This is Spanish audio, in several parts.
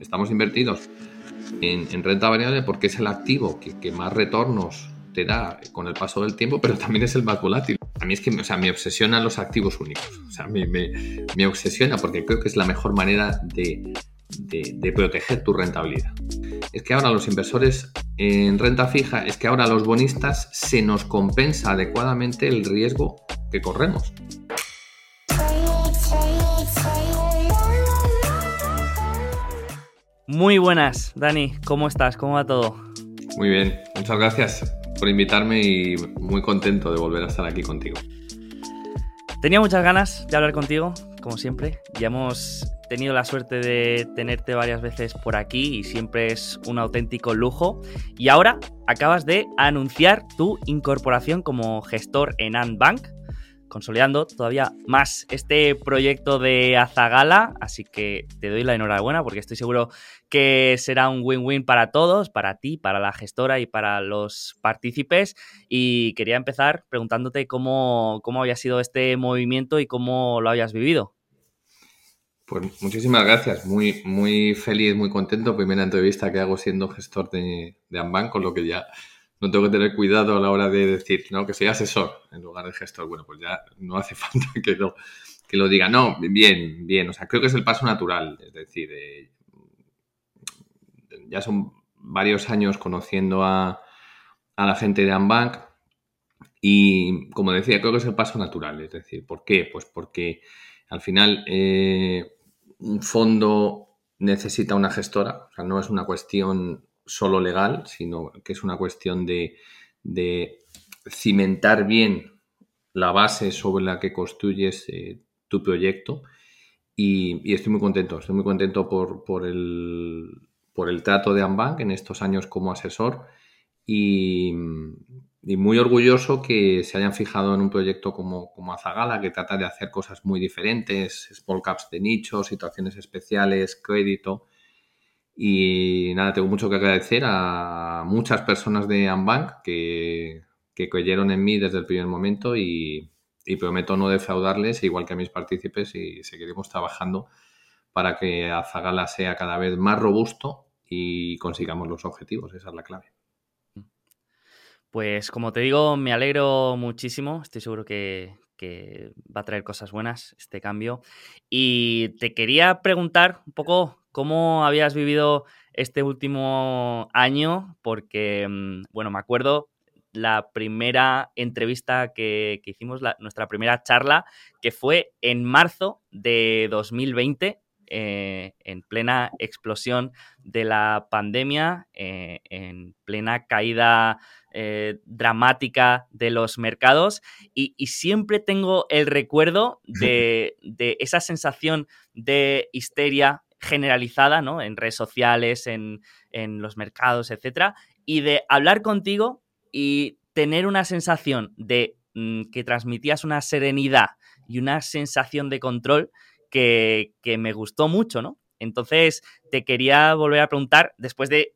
Estamos invertidos en, renta variable porque es el activo que, más retornos te da con el paso del tiempo, pero también es el más volátil. A mí es que o sea, me obsesionan los activos únicos. O sea, me, me, obsesiona porque creo que es la mejor manera de, de, proteger tu rentabilidad. Es que ahora los inversores en renta fija, es que ahora los bonistas se nos compensa adecuadamente el riesgo que corremos. Muy buenas, Dani, ¿cómo estás? ¿Cómo va todo? Muy bien, muchas gracias por invitarme y muy contento de volver a estar aquí contigo. Tenía muchas ganas de hablar contigo, como siempre. Ya hemos tenido la suerte de tenerte varias veces por aquí y siempre es un auténtico lujo. Y ahora acabas de anunciar tu incorporación como gestor en Antbank consolidando todavía más este proyecto de Azagala, así que te doy la enhorabuena porque estoy seguro que será un win-win para todos, para ti, para la gestora y para los partícipes. Y quería empezar preguntándote cómo, cómo había sido este movimiento y cómo lo habías vivido. Pues muchísimas gracias, muy, muy feliz, muy contento. Primera entrevista que hago siendo gestor de, de Amban, con lo que ya tengo que tener cuidado a la hora de decir, no, que soy asesor en lugar de gestor. Bueno, pues ya no hace falta que lo, que lo diga. No, bien, bien. O sea, creo que es el paso natural. Es decir, eh, ya son varios años conociendo a, la gente de Ambank y, como decía, creo que es el paso natural. Es decir, ¿por qué? Pues porque al final eh, un fondo necesita una gestora. O sea, no es una cuestión solo legal, sino que es una cuestión de, cimentar bien la base sobre la que construyes eh, tu proyecto. Y, estoy muy contento, estoy muy contento por, el, por el trato de Ambank en estos años como asesor y, muy orgulloso que se hayan fijado en un proyecto como, como Azagala, que trata de hacer cosas muy diferentes, small caps de nicho, situaciones especiales, crédito, y nada, tengo mucho que agradecer a muchas personas de Ambank que, que creyeron en mí desde el primer momento y, prometo no defraudarles, igual que a mis partícipes, y seguiremos trabajando para que Azagala sea cada vez más robusto y consigamos los objetivos. Esa es la clave. Pues como te digo, me alegro muchísimo. Estoy seguro que, que va a traer cosas buenas este cambio. Y te quería preguntar un poco ¿Cómo habías vivido este último año? Porque, mm, bueno, me acuerdo la primera entrevista que, hicimos, nuestra primera charla, que fue en marzo de 2020, eh, en plena explosión de la pandemia, eh, en plena caída eh, dramática de los mercados y, siempre tengo el recuerdo de, de, esa sensación de histeria generalizada, ¿no? En redes sociales, en, los mercados, etcétera, y de hablar contigo y tener una sensación de mm, que transmitías una serenidad y una sensación de control que, me gustó mucho, ¿no? Entonces, te quería volver a preguntar, después de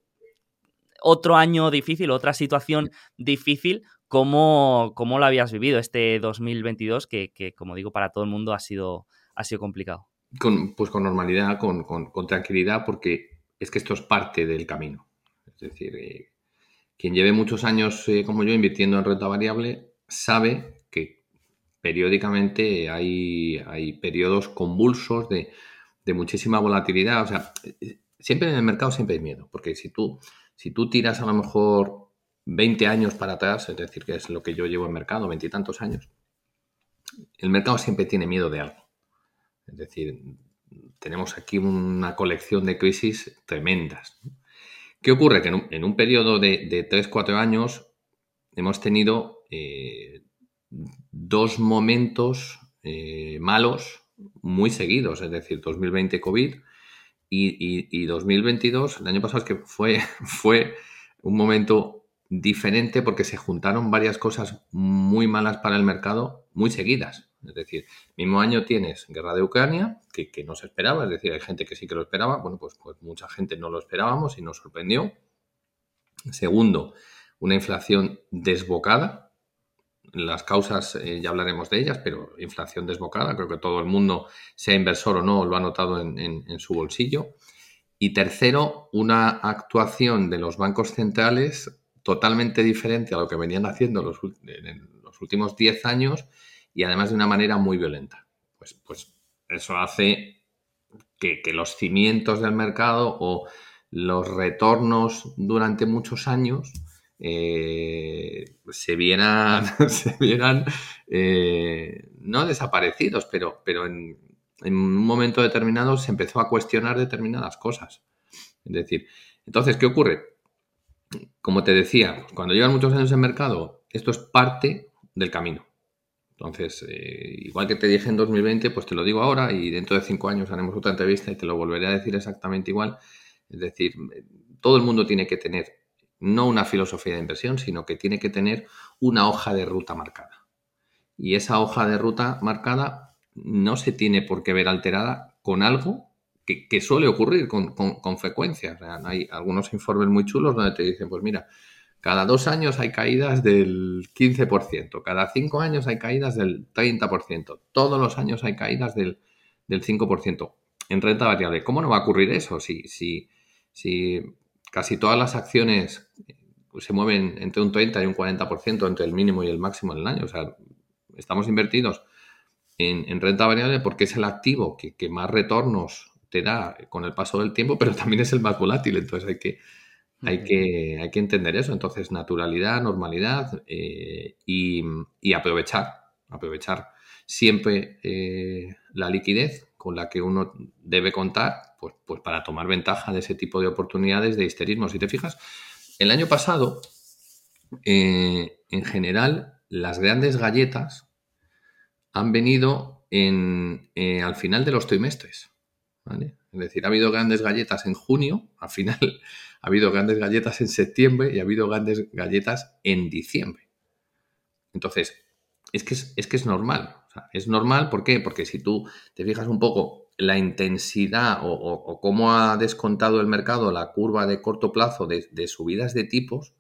otro año difícil, otra situación difícil, ¿cómo, cómo lo habías vivido este 2022 que, que, como digo, para todo el mundo ha sido, ha sido complicado? Con, pues con normalidad, con, tranquilidad, porque es que esto es parte del camino. Es decir, eh, quien lleve muchos años eh, como yo invirtiendo en renta variable sabe que periódicamente hay, hay periodos convulsos de, muchísima volatilidad. O sea, siempre en el mercado siempre hay miedo, porque si tú, si tú tiras a lo mejor 20 años para atrás, es decir, que es lo que yo llevo en mercado, veintitantos años, el mercado siempre tiene miedo de algo. Es decir, tenemos aquí una colección de crisis tremendas. ¿Qué ocurre? Que en un, periodo de, de 3-4 años hemos tenido eh, dos momentos eh, malos muy seguidos, es decir, 2020 COVID y, 2022, el año pasado es que fue, fue un momento diferente porque se juntaron varias cosas muy malas para el mercado muy seguidas. Es decir, mismo año tienes guerra de Ucrania, que, no se esperaba, es decir, hay gente que sí que lo esperaba, bueno, pues, pues mucha gente no lo esperábamos y nos sorprendió. Segundo, una inflación desbocada. Las causas eh, ya hablaremos de ellas, pero inflación desbocada, creo que todo el mundo, sea inversor o no, lo ha notado en, su bolsillo. Y tercero, una actuación de los bancos centrales totalmente diferente a lo que venían haciendo en los últimos 10 años y además de una manera muy violenta. Pues, pues eso hace que, los cimientos del mercado o los retornos durante muchos años eh, se vieran, se vieran eh, no desaparecidos, pero, pero en, en un momento determinado se empezó a cuestionar determinadas cosas. Es decir, entonces, ¿qué ocurre? Como te decía, cuando llevan muchos años en mercado, esto es parte del camino. Entonces, eh, igual que te dije en 2020, pues te lo digo ahora y dentro de cinco años haremos otra entrevista y te lo volveré a decir exactamente igual. Es decir, todo el mundo tiene que tener no una filosofía de inversión, sino que tiene que tener una hoja de ruta marcada. Y esa hoja de ruta marcada no se tiene por qué ver alterada con algo que, suele ocurrir con, frecuencia. hay algunos informes muy chulos donde te dicen, pues mira, cada dos años hay caídas del 15%, cada cinco años hay caídas del 30%, todos los años hay caídas del, 5% en renta variable. ¿Cómo no va a ocurrir eso si, si, si casi todas las acciones se mueven entre un 30 y un 40% entre el mínimo y el máximo del año? O sea, estamos invertidos en, renta variable porque es el activo que, más retornos te da con el paso del tiempo, pero también es el más volátil. Entonces hay que, hay que, hay que entender eso. Entonces, naturalidad, normalidad eh, y, aprovechar, aprovechar siempre eh, la liquidez con la que uno debe contar, pues, pues para tomar ventaja de ese tipo de oportunidades de histerismo. Si te fijas, el año pasado, eh, en general, las grandes galletas han venido en, eh, al final de los trimestres. Es decir, ha habido grandes galletas en junio, al final ha habido grandes galletas en septiembre y ha habido grandes galletas en diciembre. Entonces, es que es, que es normal. es normal, ¿por qué? Porque si tú te fijas un poco la intensidad o, cómo ha descontado el mercado la curva de corto plazo de, subidas de tipos,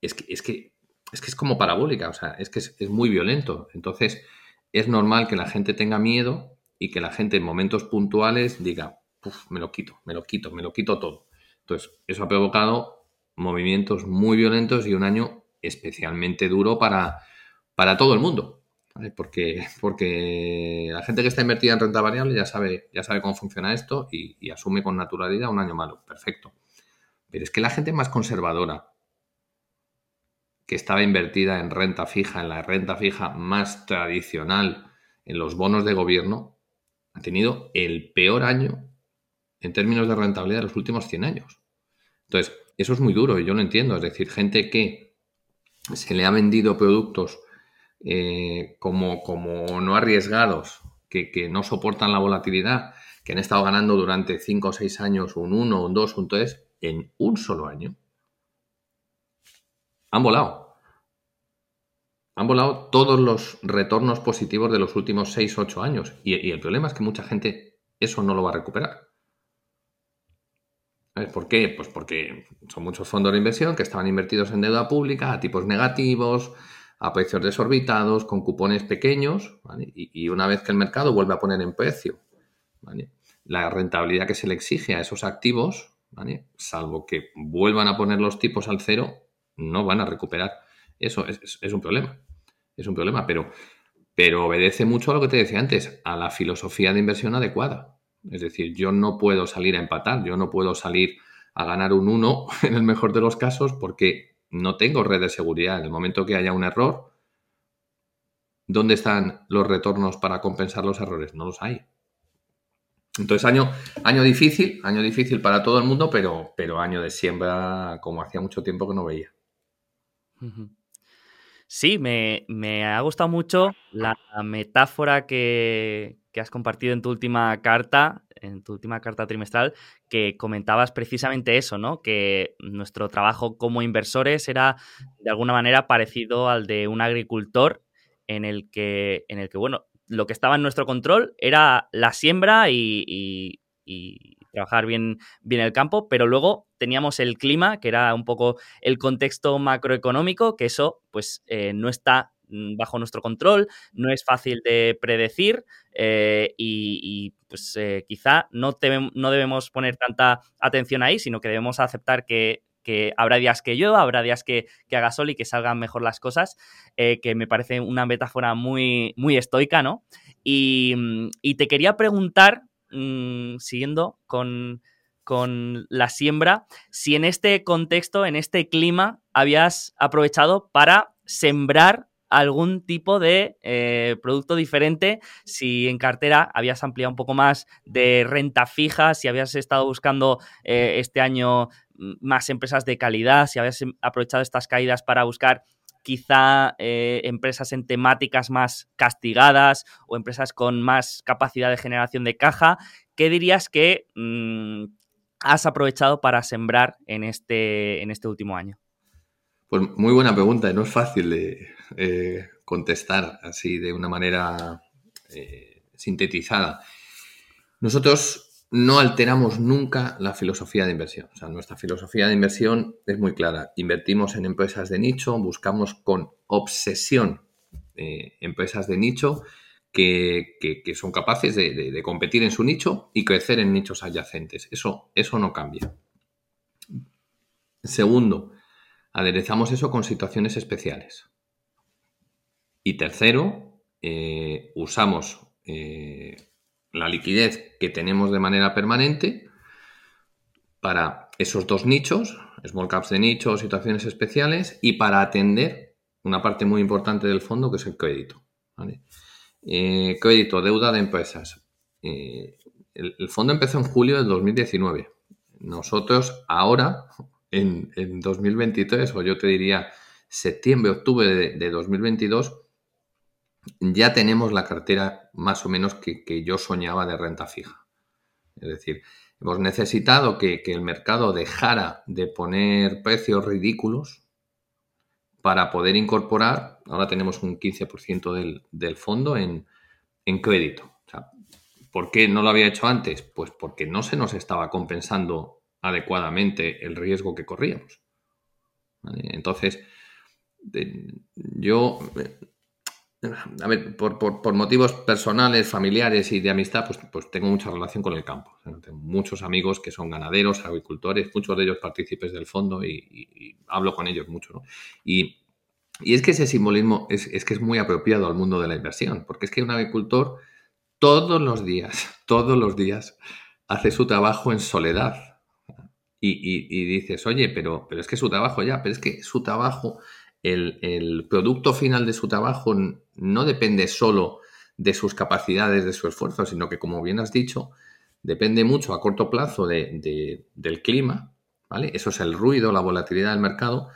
es que, es que es que es como parabólica, o sea, es que es, es muy violento. Entonces, es normal que la gente tenga miedo y que la gente en momentos puntuales diga, me lo quito, me lo quito, me lo quito todo. Entonces, eso ha provocado movimientos muy violentos y un año especialmente duro para, para todo el mundo. Porque, porque la gente que está invertida en renta variable ya sabe, ya sabe cómo funciona esto y, y asume con naturalidad un año malo. Perfecto. Pero es que la gente más conservadora, que estaba invertida en renta fija, en la renta fija más tradicional, en los bonos de gobierno, ha tenido el peor año en términos de rentabilidad de los últimos 100 años. Entonces, eso es muy duro y yo lo entiendo. Es decir, gente que se le ha vendido productos eh, como, como, no arriesgados, que, que, no soportan la volatilidad, que han estado ganando durante 5 o 6 años un 1, un 2, un 3, en un solo año han volado. Han volado todos los retornos positivos de los últimos 6, 8 años. Y, el problema es que mucha gente eso no lo va a recuperar. ¿Por qué? Pues porque son muchos fondos de inversión que estaban invertidos en deuda pública a tipos negativos, a precios desorbitados, con cupones pequeños, y, una vez que el mercado vuelve a poner en precio la rentabilidad que se le exige a esos activos, salvo que vuelvan a poner los tipos al cero, no van a recuperar. Eso es, un problema. Es un problema, pero, pero obedece mucho a lo que te decía antes, a la filosofía de inversión adecuada. Es decir, yo no puedo salir a empatar, yo no puedo salir a ganar un 1 en el mejor de los casos porque no tengo red de seguridad. En el momento que haya un error, ¿dónde están los retornos para compensar los errores? No los hay. Entonces, año, año difícil, año difícil para todo el mundo, pero, pero año de siembra como hacía mucho tiempo que no veía. Sí, me, ha gustado mucho la metáfora que, has compartido en tu última carta, en tu última carta trimestral, que comentabas precisamente eso, ¿no? Que nuestro trabajo como inversores era de alguna manera parecido al de un agricultor en el que, en el que bueno, lo que estaba en nuestro control era la siembra y trabajar bien, bien el campo, pero luego teníamos el clima, que era un poco el contexto macroeconómico, que eso pues eh, no está mm, bajo nuestro control, no es fácil de predecir eh, y, pues eh, quizá no, no debemos poner tanta atención ahí, sino que debemos aceptar que que habrá días que yo, habrá días que, haga sol y que salgan mejor las cosas, que me parece una metáfora muy, muy estoica, ¿no? Y, te quería preguntar, mm, siguiendo con, la siembra, si en este contexto, en este clima, habías aprovechado para sembrar algún tipo de eh, producto diferente, si en cartera habías ampliado un poco más de renta fija, si habías estado buscando eh, este año más empresas de calidad, si habías em, aprovechado estas caídas para buscar quizá eh, empresas en temáticas más castigadas o empresas con más capacidad de generación de caja, ¿qué dirías que mm, has aprovechado para sembrar en este, en este último año? Pues muy buena pregunta, no es fácil de eh, contestar así de una manera eh, sintetizada. Nosotros no alteramos nunca la filosofía de inversión. O sea, nuestra filosofía de inversión es muy clara. Invertimos en empresas de nicho, buscamos con obsesión eh, empresas de nicho que, son capaces de, competir en su nicho y crecer en nichos adyacentes. Eso, eso no cambia. Segundo, aderezamos eso con situaciones especiales. Y tercero, eh, usamos eh, la liquidez que tenemos de manera permanente para esos dos nichos, small caps de nicho, situaciones especiales, y para atender una parte muy importante del fondo que es el crédito. Eh, crédito, deuda de empresas. Eh, el, fondo empezó en julio del 2019. Nosotros ahora, en, 2023, o yo te diría septiembre, octubre de, de 2022, ya tenemos la cartera más o menos que, yo soñaba de renta fija. Es decir, hemos necesitado que, el mercado dejara de poner precios ridículos para poder incorporar, ahora tenemos un 15% del, fondo en, crédito. ¿Por qué no lo había hecho antes? Pues porque no se nos estaba compensando adecuadamente el riesgo que corríamos. Entonces, yo a ver, por, motivos personales, familiares y de amistad, pues, pues tengo mucha relación con el campo. tengo muchos amigos que son ganaderos, agricultores, muchos de ellos partícipes del fondo y, hablo con ellos mucho. ¿no? Y, es que ese simbolismo es, que es muy apropiado al mundo de la inversión, porque es que un agricultor todos los días, todos los días, hace su trabajo en soledad. Y, y dices, oye, pero, pero es que su trabajo ya, pero es que su trabajo el, producto final de su trabajo no depende solo de sus capacidades, de su esfuerzo, sino que, como bien has dicho, depende mucho a corto plazo del clima, ¿vale? Eso es el ruido, la volatilidad del mercado,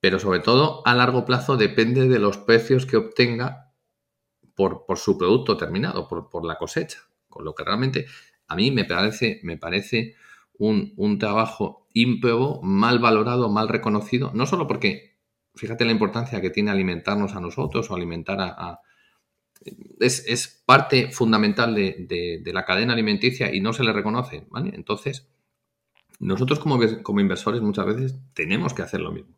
pero sobre todo a largo plazo depende de los precios que obtenga por, su producto terminado, por, la cosecha. Con lo que realmente a mí me parece, me parece un, un trabajo ímprobo, mal valorado, mal reconocido, no solo porque fíjate la importancia que tiene alimentarnos a nosotros o alimentar a... es, parte fundamental de, la cadena alimenticia y no se le reconoce, ¿vale? Entonces, nosotros como, como inversores muchas veces tenemos que hacer lo mismo.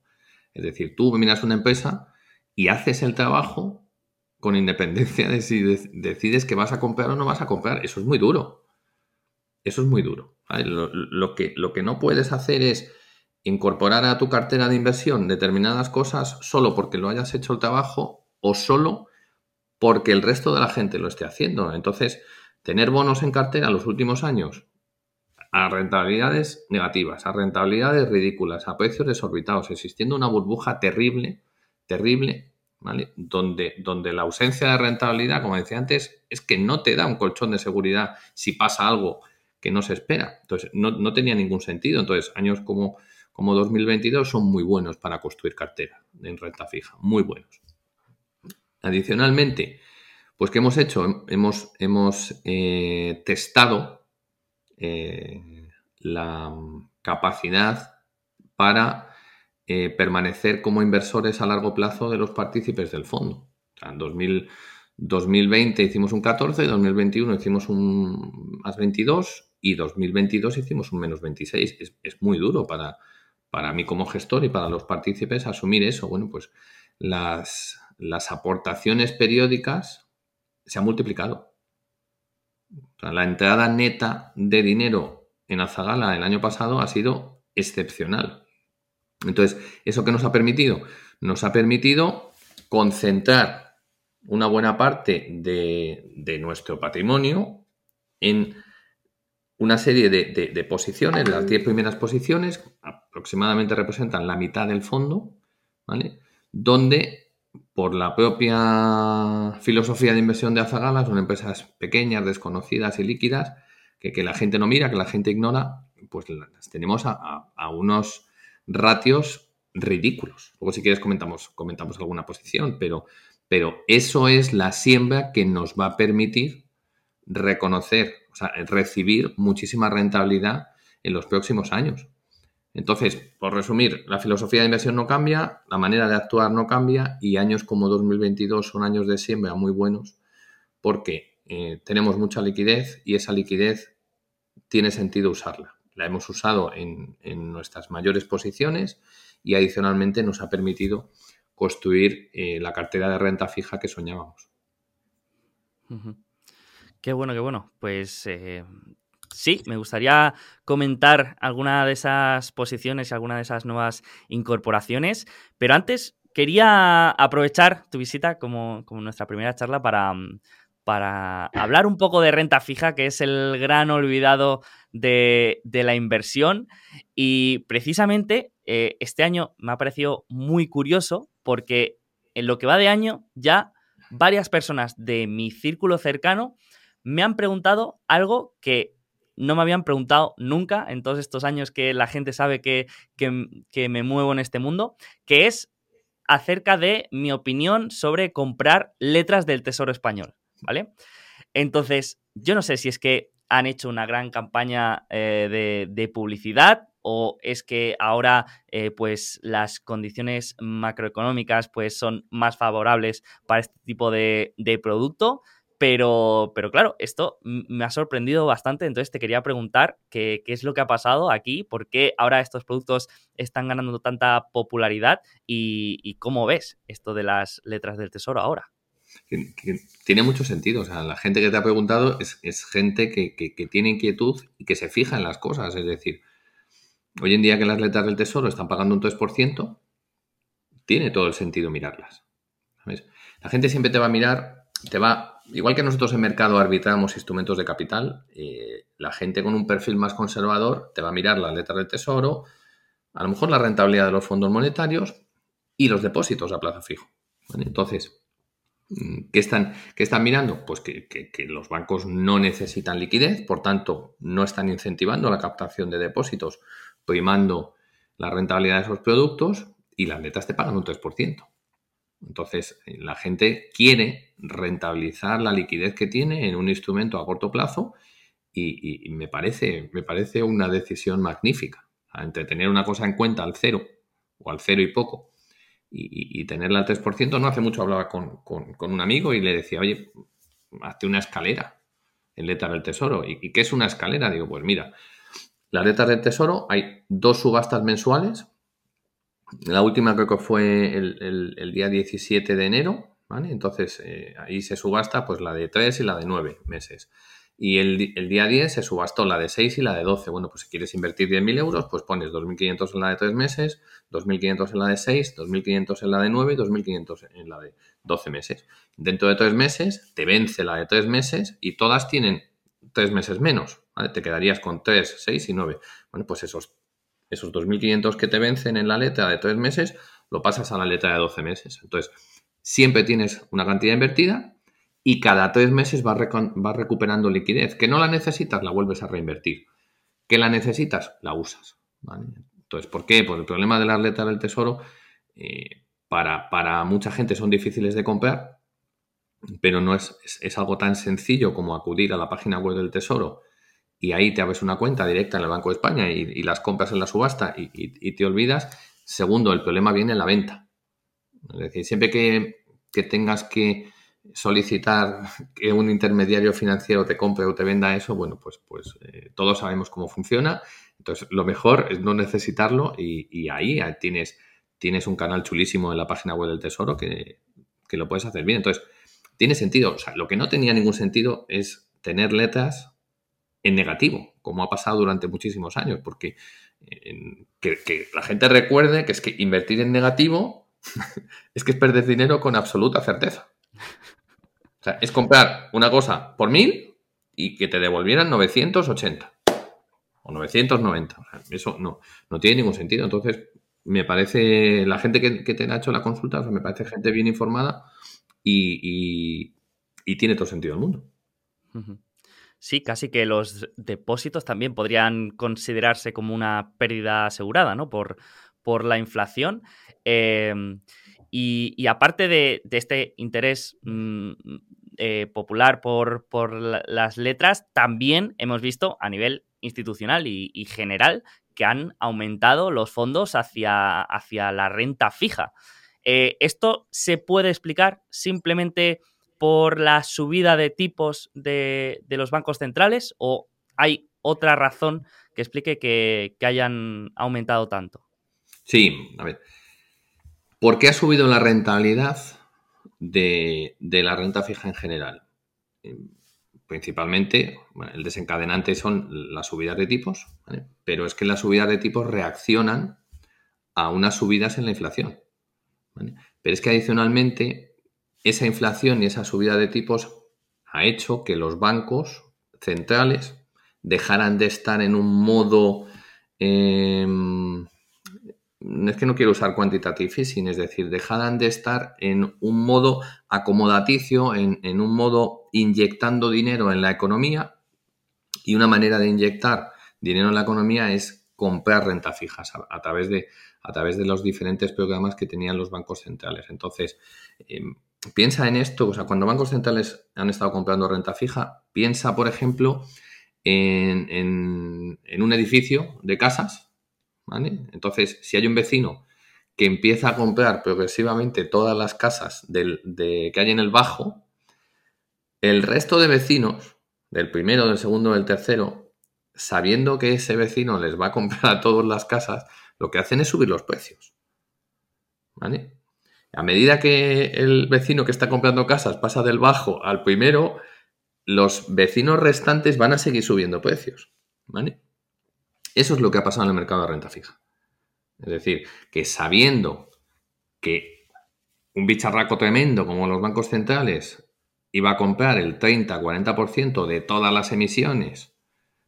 Es decir, tú miras una empresa y haces el trabajo con independencia de si decides que vas a comprar o no vas a comprar. Eso es muy duro. Eso es muy duro. Lo, que, lo que no puedes hacer es incorporar a tu cartera de inversión determinadas cosas solo porque lo hayas hecho el trabajo o solo porque el resto de la gente lo esté haciendo. Entonces, tener bonos en cartera los últimos años a rentabilidades negativas, a rentabilidades ridículas, a precios desorbitados, existiendo una burbuja terrible, terrible, ¿vale? Donde, donde la ausencia de rentabilidad, como decía antes, es que no te da un colchón de seguridad si pasa algo que no se espera. Entonces, no, no tenía ningún sentido. Entonces, años como como 2022 son muy buenos para construir cartera en renta fija, muy buenos. Adicionalmente, pues ¿qué hemos hecho? Hemos, hemos eh, testado eh, la capacidad para eh, permanecer como inversores a largo plazo de los partícipes del fondo. en 2020 hicimos un 14, 2021 hicimos un más 22 y 2022 hicimos un menos 26. es muy duro para, para mí como gestor y para los partícipes asumir eso. Bueno, pues las, las aportaciones periódicas se han multiplicado. la entrada neta de dinero en Azagala el año pasado ha sido excepcional. Entonces, ¿eso qué nos ha permitido? Nos ha permitido concentrar una buena parte de, nuestro patrimonio en una serie de, de, posiciones, las 10 primeras posiciones aproximadamente representan la mitad del fondo, ¿vale? Donde por la propia filosofía de inversión de Azagala son empresas pequeñas, desconocidas y líquidas, que, la gente no mira, que la gente ignora, pues las tenemos a, a unos ratios ridículos. Luego, si quieres, comentamos, comentamos alguna posición, pero, pero eso es la siembra que nos va a permitir reconocer, o sea, recibir muchísima rentabilidad en los próximos años. Entonces, por resumir, la filosofía de inversión no cambia, la manera de actuar no cambia y años como 2022 son años de siembra muy buenos porque eh, tenemos mucha liquidez y esa liquidez tiene sentido usarla. La hemos usado en, nuestras mayores posiciones y adicionalmente nos ha permitido construir eh, la cartera de renta fija que soñábamos. Qué bueno, qué bueno. Pues eh, sí, me gustaría comentar alguna de esas posiciones y alguna de esas nuevas incorporaciones, pero antes quería aprovechar tu visita como, como nuestra primera charla para, para hablar un poco de renta fija, que es el gran olvidado de, la inversión. Y precisamente eh, este año me ha parecido muy curioso porque en lo que va de año ya varias personas de mi círculo cercano me han preguntado algo que no me habían preguntado nunca en todos estos años que la gente sabe que, que me muevo en este mundo, que es acerca de mi opinión sobre comprar letras del Tesoro Español. ¿vale? Entonces, yo no sé si es que han hecho una gran campaña eh, de, publicidad o es que ahora eh, pues las condiciones macroeconómicas pues son más favorables para este tipo de, producto. Pero, pero, claro, esto me ha sorprendido bastante, entonces te quería preguntar qué, es lo que ha pasado aquí, por qué ahora estos productos están ganando tanta popularidad y cómo ves esto de las letras del tesoro ahora tiene mucho sentido. O sea, la gente que te ha preguntado es, gente que, tiene inquietud y que se fija en las cosas. Es decir, hoy en día que las letras del tesoro están pagando un 3%, tiene todo el sentido mirarlas. La gente siempre te va a mirar, te va, igual que nosotros en mercado arbitramos instrumentos de capital, eh, la gente con un perfil más conservador te va a mirar las letras del tesoro, a lo mejor la rentabilidad de los fondos monetarios y los depósitos a plazo fijo. Entonces, ¿Qué están, están mirando? Pues que, los bancos no necesitan liquidez, por tanto, no están incentivando la captación de depósitos, primando la rentabilidad de esos productos y las letras te pagan un 3%. Entonces, la gente quiere rentabilizar la liquidez que tiene en un instrumento a corto plazo y, me, parece, me parece una decisión magnífica. Entre tener una cosa en cuenta al cero o al cero y poco y, tenerla al 3%. No hace mucho hablaba con, un amigo y le decía, oye, hazte una escalera en letras del tesoro. ¿Y, qué es una escalera? Digo, pues mira, las letras del tesoro hay dos subastas mensuales. La última creo que fue el, día 17 de enero, ¿vale? Entonces eh, ahí se subasta pues la de 3 y la de 9 meses. Y el, día 10 se subastó la de 6 y la de 12. Bueno, pues si quieres invertir 10.000 euros, pues pones 2.500 en la de 3 meses, 2.500 en la de 6, 2.500 en la de 9 y 2.500 en la de 12 meses. Dentro de 3 meses te vence la de 3 meses y todas tienen 3 meses menos. Te quedarías con 3, 6 y 9. Bueno, pues esos, esos 2.500 que te vencen en la letra de 3 meses lo pasas a la letra de 12 meses. Entonces, siempre tienes una cantidad invertida y cada tres meses va, recuperando liquidez. Que no la necesitas, la vuelves a reinvertir. Que la necesitas, la usas. Entonces, ¿por qué? Pues el problema de las letras del tesoro, eh, para, para, mucha gente son difíciles de comprar, pero no es, es, algo tan sencillo como acudir a la página web del tesoro y ahí te abres una cuenta directa en el Banco de España y, las compras en la subasta y, te olvidas. Segundo, el problema viene en la venta. Es decir, siempre que, que tengas que solicitar que un intermediario financiero te compre o te venda eso, bueno, pues, pues eh, todos sabemos cómo funciona. Entonces, lo mejor es no necesitarlo y, ahí tienes, tienes un canal chulísimo en la página web del Tesoro que, que lo puedes hacer bien. Entonces, tiene sentido. O sea, lo que no tenía ningún sentido es tener letras en negativo, como ha pasado durante muchísimos años, porque que, la gente recuerde que es que invertir en negativo es que es perder dinero con absoluta certeza. O sea, es comprar una cosa por mil y que te devolvieran 980 o 990. eso no, no tiene ningún sentido. Entonces, me parece, la gente que, te ha hecho la consulta, me parece gente bien informada y, tiene todo sentido el mundo. Sí, casi que los depósitos también podrían considerarse como una pérdida asegurada, ¿no? Por, por la inflación. Em, y, aparte de, este interés mm, eh, popular por, por las letras, también hemos visto a nivel institucional y, general que han aumentado los fondos hacia, hacia la renta fija. Eh, ¿Esto se puede explicar simplemente por la subida de tipos de, los bancos centrales o hay otra razón que explique que, hayan aumentado tanto? Sí, a ver. ¿Por qué ha subido la rentabilidad de, la renta fija en general? principalmente, el desencadenante son las subidas de tipos, pero es que las subidas de tipos reaccionan a unas subidas en la inflación. Pero es que adicionalmente esa inflación y esa subida de tipos ha hecho que los bancos centrales dejaran de estar en un modo em, es que no quiero usar quantitative easing, es decir, dejaran de estar en un modo acomodaticio, en, un modo inyectando dinero en la economía y una manera de inyectar dinero en la economía es comprar renta fijas a, través, de, a través de los diferentes programas que tenían los bancos centrales. Entonces, em, piensa en esto, o sea, cuando bancos centrales han estado comprando renta fija, piensa, por ejemplo, en, un edificio de casas entonces, si hay un vecino que empieza a comprar progresivamente todas las casas que hay en el bajo, el resto de vecinos, del primero, del segundo, del tercero, sabiendo que ese vecino les va a comprar a todas las casas, lo que hacen es subir los precios. A medida que el vecino que está comprando casas pasa del bajo al primero, los vecinos restantes van a seguir subiendo precios. ¿Vale? Eso es lo que ha pasado en el mercado de renta fija. Es decir, que sabiendo que un bicharraco tremendo como los bancos centrales iba a comprar el 30-40% de todas las emisiones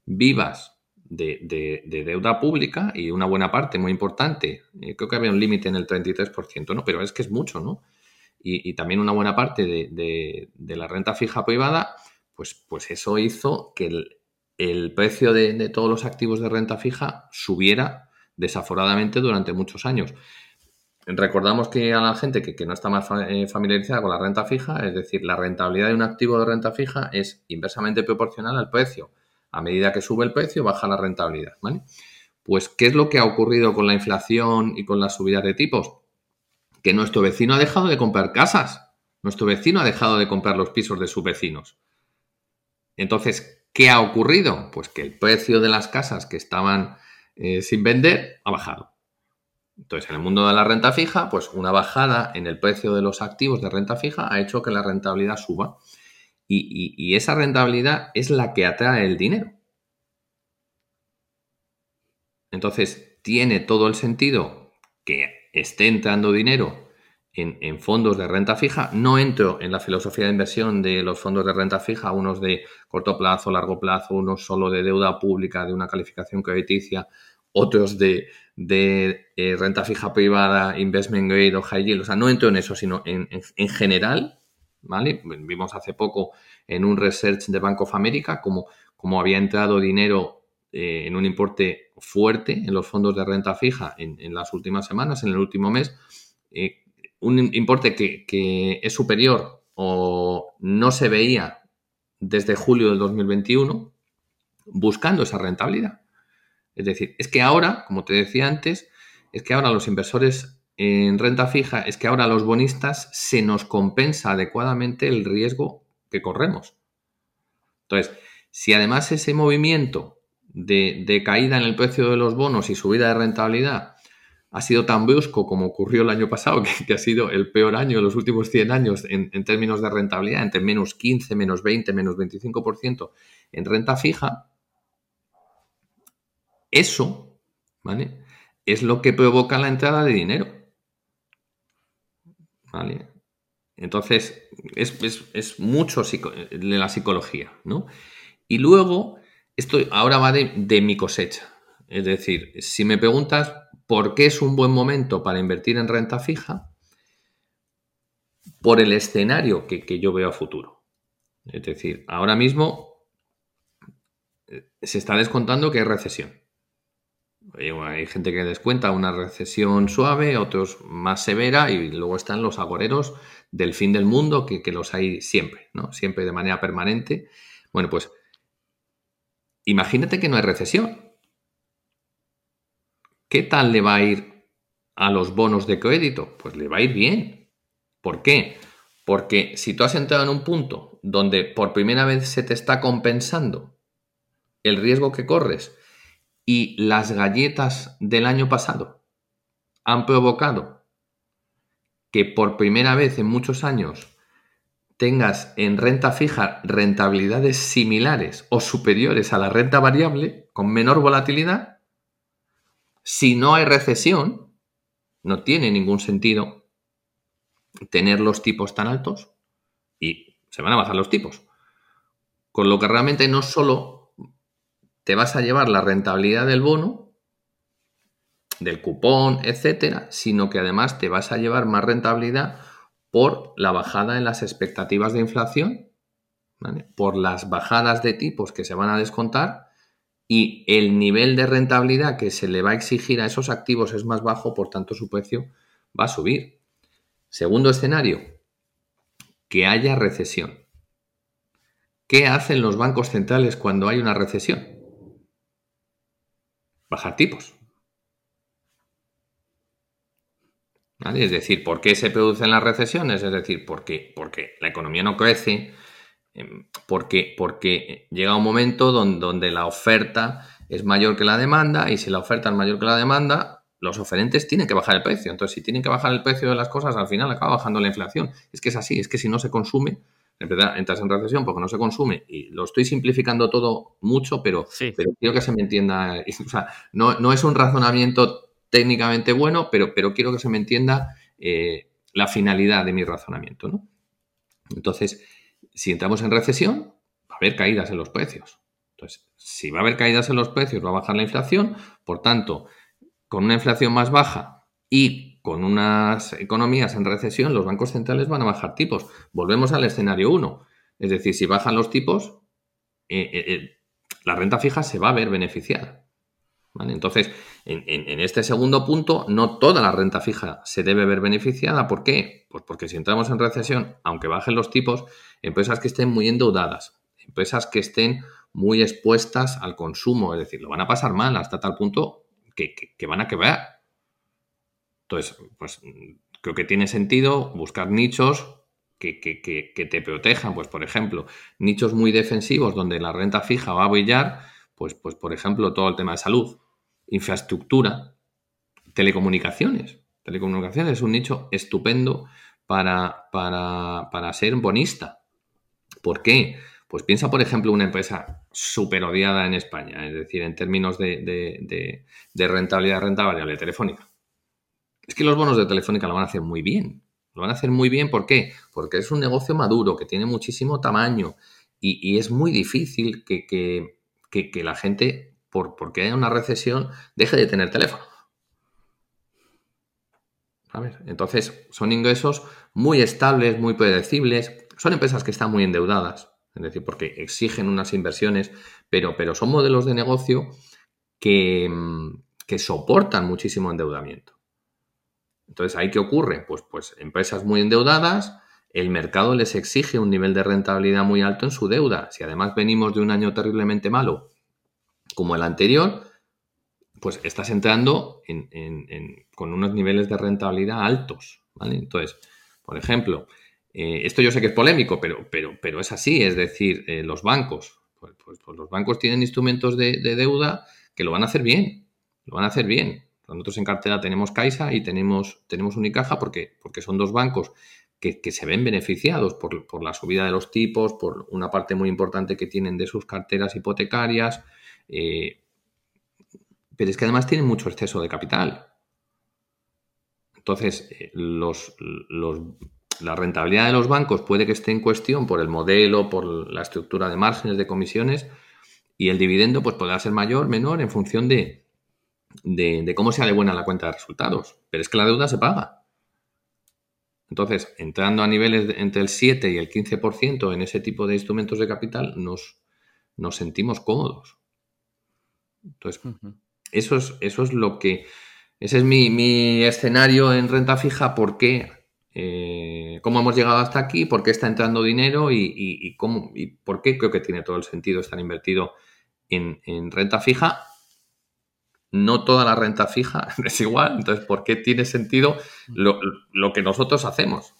vivas de, deuda pública y una buena parte muy importante, eh, creo que había un límite en el 33%, ¿no? Pero es que es mucho, ¿no? Y, también una buena parte de, la renta fija privada, pues, pues eso hizo que el, el precio de, todos los activos de renta fija subiera desaforadamente durante muchos años. Recordamos que a la gente que, no está más eh, familiarizada con la renta fija, es decir, la rentabilidad de un activo de renta fija es inversamente proporcional al precio. A medida que sube el precio, baja la rentabilidad. Pues, ¿qué es lo que ha ocurrido con la inflación y con las subidas de tipos? Que nuestro vecino ha dejado de comprar casas. Nuestro vecino ha dejado de comprar los pisos de sus vecinos. Entonces, ¿Qué ha ocurrido? Pues que el precio de las casas que estaban eh, sin vender ha bajado. Entonces, en el mundo de la renta fija, pues una bajada en el precio de los activos de renta fija ha hecho que la rentabilidad suba. Y, esa rentabilidad es la que atrae el dinero. Entonces, tiene todo el sentido que esté entrando dinero en, fondos de renta fija. No entro en la filosofía de inversión de los fondos de renta fija, unos de corto plazo, largo plazo, unos solo de deuda pública, de una calificación crediticia, otros de, eh, renta fija privada, investment grade o high yield. O sea, no entro en eso, sino en, general, ¿vale? Vimos hace poco en un research de Bank of America como, había entrado dinero eh, en un importe fuerte en los fondos de renta fija en, las últimas semanas, en el último mes. Eh, un importe que, es superior o no se veía desde julio del 2021 buscando esa rentabilidad. Es decir, es que ahora, como te decía antes, es que ahora los inversores en renta fija, es que ahora los bonistas se nos compensa adecuadamente el riesgo que corremos. Entonces, si además ese movimiento de, caída en el precio de los bonos y subida de rentabilidad ha sido tan brusco como ocurrió el año pasado, que, ha sido el peor año de los últimos 100 años en, en, términos de rentabilidad, entre menos 15, menos 20, menos 25% en renta fija, eso, ¿vale? Es lo que provoca la entrada de dinero. ¿Vale? Entonces, es, mucho de la psicología, ¿no? Y luego, esto ahora va de, mi cosecha. Es decir, si me preguntas por qué es un buen momento para invertir en renta fija, por el escenario que, que yo veo a futuro. Es decir, ahora mismo eh, se está descontando que hay recesión. Hay gente que descuenta una recesión suave, otros más severa, y luego están los agoreros del fin del mundo, que, los hay siempre, ¿no? Siempre de manera permanente. Bueno, pues imagínate que no hay recesión. ¿Qué tal le va a ir a los bonos de crédito? Pues le va a ir bien. ¿Por qué? Porque si tú has entrado en un punto donde por primera vez se te está compensando el riesgo que corres y las galletas del año pasado han provocado que por primera vez en muchos años tengas en renta fija rentabilidades similares o superiores a la renta variable con menor volatilidad, si no hay recesión, no tiene ningún sentido tener los tipos tan altos y se van a bajar los tipos. Con lo que realmente no solo te vas a llevar la rentabilidad del bono, del cupón, etcétera, sino que además te vas a llevar más rentabilidad por la bajada en las expectativas de inflación, por las bajadas de tipos que se van a descontar y el nivel de rentabilidad que se le va a exigir a esos activos es más bajo, por tanto su precio va a subir. Segundo escenario, que haya recesión. ¿Qué hacen los bancos centrales cuando hay una recesión? Bajar tipos. Es decir, ¿por qué se producen las recesiones? Es decir, porque, porque la economía no crece, em, porque, porque llega un momento donde, donde la oferta es mayor que la demanda y si la oferta es mayor que la demanda, los oferentes tienen que bajar el precio. Entonces, si tienen que bajar el precio de las cosas, al final acaba bajando la inflación. Es que es así, es que si no se consume, entras en recesión porque no se consume y lo estoy simplificando todo mucho, pero, pero quiero que se me entienda. O sea, no, no, es un razonamiento técnicamente bueno, pero, pero quiero que se me entienda eh, la finalidad de mi razonamiento. ¿no? Entonces, si entramos en recesión, va a haber caídas en los precios. Entonces, si va a haber caídas en los precios, va a bajar la inflación. Por tanto, con una inflación más baja y con unas economías en recesión, los bancos centrales van a bajar tipos. Volvemos al escenario 1. Es decir, si bajan los tipos, eh, eh, eh, la renta fija se va a ver beneficiada. Entonces, en, este segundo punto, no toda la renta fija se debe ver beneficiada. ¿Por qué? Pues porque si entramos en recesión, aunque bajen los tipos, empresas que estén muy endeudadas, empresas que estén muy expuestas al consumo, es decir, lo van a pasar mal hasta tal punto que, que van a quebrar. Entonces, pues creo que tiene sentido buscar nichos que, te protejan. Pues, por ejemplo, nichos muy defensivos donde la renta fija va a brillar, pues, pues por ejemplo, todo el tema de salud, infraestructura, telecomunicaciones. Telecomunicaciones es un nicho estupendo para, ser bonista. ¿Por qué? Pues piensa, por ejemplo, una empresa súper odiada en España, es decir, en términos de, de, de rentabilidad, renta variable telefónica. Es que los bonos de Telefónica lo van a hacer muy bien. Lo van a hacer muy bien, ¿por qué? Porque es un negocio maduro, que tiene muchísimo tamaño y, es muy difícil que, la gente, por, porque haya una recesión, deje de tener teléfono. Entonces, son ingresos muy estables, muy predecibles. Son empresas que están muy endeudadas, es decir, porque exigen unas inversiones, pero, son modelos de negocio que soportan muchísimo endeudamiento. Entonces, ¿ahí qué ocurre? Pues, pues empresas muy endeudadas, el mercado les exige un nivel de rentabilidad muy alto en su deuda. Si además venimos de un año terriblemente malo como el anterior, pues estás entrando con unos niveles de rentabilidad altos. Entonces, por ejemplo, eh, esto yo sé que es polémico, pero, pero, pero es así, es decir, eh, los bancos, pues, pues, pues, los bancos tienen instrumentos de, de deuda que lo van a hacer bien, lo van a hacer bien. Nosotros en cartera tenemos Caixa y tenemos, tenemos Unicaja porque, porque son dos bancos que, se ven beneficiados por, la subida de los tipos, por una parte muy importante que tienen de sus carteras hipotecarias, eh, pero es que además tienen mucho exceso de capital. Entonces, eh, los, la rentabilidad de los bancos puede que esté en cuestión por el modelo, por la estructura de márgenes, de comisiones, y el dividendo pues podrá ser mayor, menor, en función de, de, cómo sea de buena la cuenta de resultados. Pero es que la deuda se paga. Entonces, entrando a niveles entre el 7 y el 15% en ese tipo de instrumentos de capital, nos, nos sentimos cómodos. Entonces, eso, es, eso es lo que... Ese es mi, escenario en renta fija, ¿por qué? Eh, cómo hemos llegado hasta aquí, por qué está entrando dinero y, cómo, y por qué creo que tiene todo el sentido estar invertido en, renta fija. No toda la renta fija es igual, entonces, ¿por qué tiene sentido lo, que nosotros hacemos?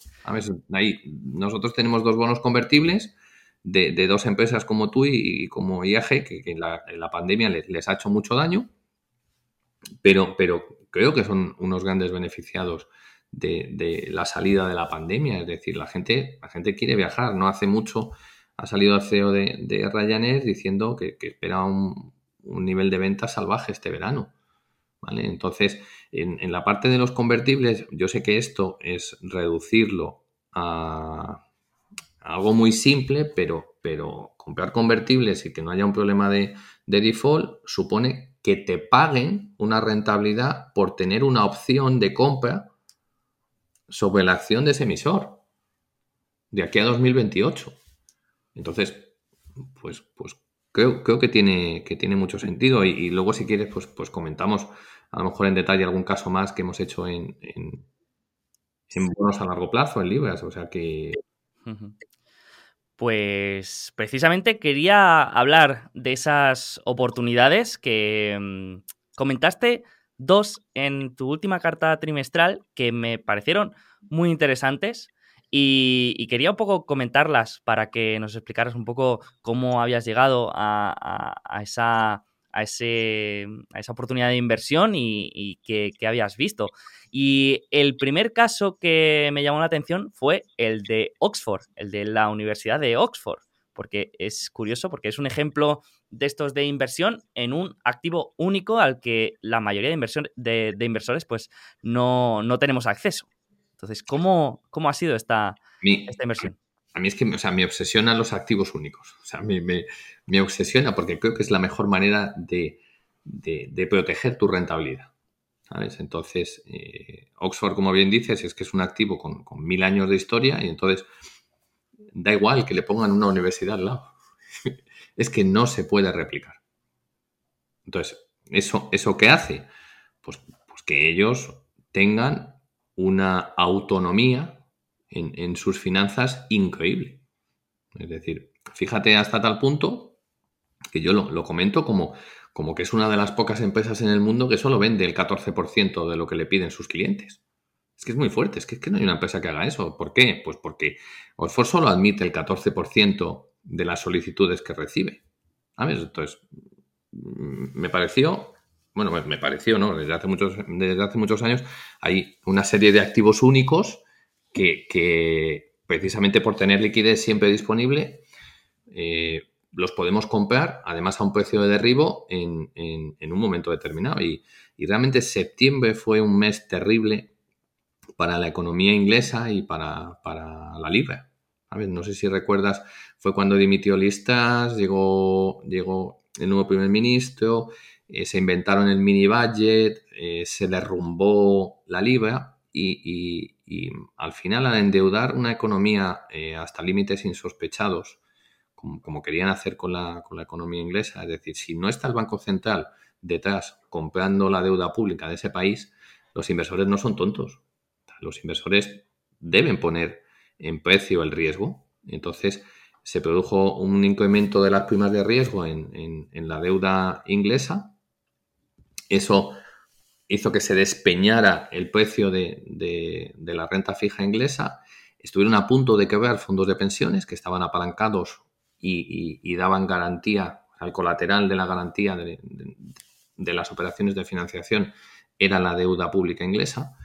Ahí, nosotros tenemos dos bonos convertibles de, dos empresas como tú y, como IAG, que, en, la, pandemia les, ha hecho mucho daño, pero, pero creo que son unos grandes beneficiados de, la salida de la pandemia. Es decir, la gente, la gente quiere viajar. No hace mucho ha salido el CEO de, de Ryanair diciendo que, espera un, nivel de venta salvaje este verano. ¿vale? Entonces, en, la parte de los convertibles, yo sé que esto es reducirlo a, algo muy simple, pero, pero comprar convertibles y que no haya un problema de, de default supone que te paguen una rentabilidad por tener una opción de compra sobre la acción de ese emisor de aquí a 2028. Entonces, pues, pues creo, creo que, tiene, que tiene mucho sentido y, luego si quieres, pues, pues comentamos a lo mejor en detalle algún caso más que hemos hecho en, en, bonos a largo plazo, en libras, o sea que... Pues precisamente quería hablar de esas oportunidades que mm, comentaste dos en tu última carta trimestral que me parecieron muy interesantes y, quería un poco comentarlas para que nos explicaras un poco cómo habías llegado a, esa, a, ese, a esa oportunidad de inversión y, qué, habías visto. Y el primer caso que me llamó la atención fue el de Oxford, el de la Universidad de Oxford, porque es curioso, porque es un ejemplo de estos de inversión en un activo único al que la mayoría de, inversión, de, inversores pues no, tenemos acceso. Entonces, ¿cómo, cómo ha sido esta, esta inversión? A mí es que, o sea, me obsesionan los activos únicos. O sea, me, me, obsesiona porque creo que es la mejor manera de, proteger tu rentabilidad. ¿Sabes? Entonces, eh, Oxford, como bien dices, es que es un activo con, con, mil años de historia y entonces da igual que le pongan una universidad al lado. es que no se puede replicar. Entonces, ¿eso, eso qué hace? Pues, pues que ellos tengan una autonomía en, sus finanzas increíble. Es decir, fíjate hasta tal punto que yo lo, comento como, como que es una de las pocas empresas en el mundo que solo vende el 14% de lo que le piden sus clientes. Es que es muy fuerte, es que, es que no hay una empresa que haga eso. ¿Por qué? Pues porque Oxford solo admite el 14% de las solicitudes que recibe. ¿Sabes? Entonces, mm, me pareció, bueno, me pareció, ¿no? Desde hace muchos, desde hace muchos años hay una serie de activos únicos que, precisamente por tener liquidez siempre disponible, eh, los podemos comprar, además a un precio de derribo en, un momento determinado. Y, realmente septiembre fue un mes terrible para la economía inglesa y para, para la libra. No sé si recuerdas, fue cuando dimitió Listas, llegó, llegó el nuevo primer ministro, eh, se inventaron el mini budget, eh, se derrumbó la libra y, al final al endeudar una economía eh, hasta límites insospechados, como, querían hacer con la, con la economía inglesa, es decir, si no está el Banco Central detrás comprando la deuda pública de ese país, los inversores no son tontos. Los inversores deben poner en precio el riesgo. Entonces se produjo un incremento de las primas de riesgo en, la deuda inglesa. Eso hizo que se despeñara el precio de, la renta fija inglesa. Estuvieron a punto de quebrar fondos de pensiones que estaban apalancados y, daban garantía al colateral de la garantía de, las operaciones de financiación era la deuda pública inglesa.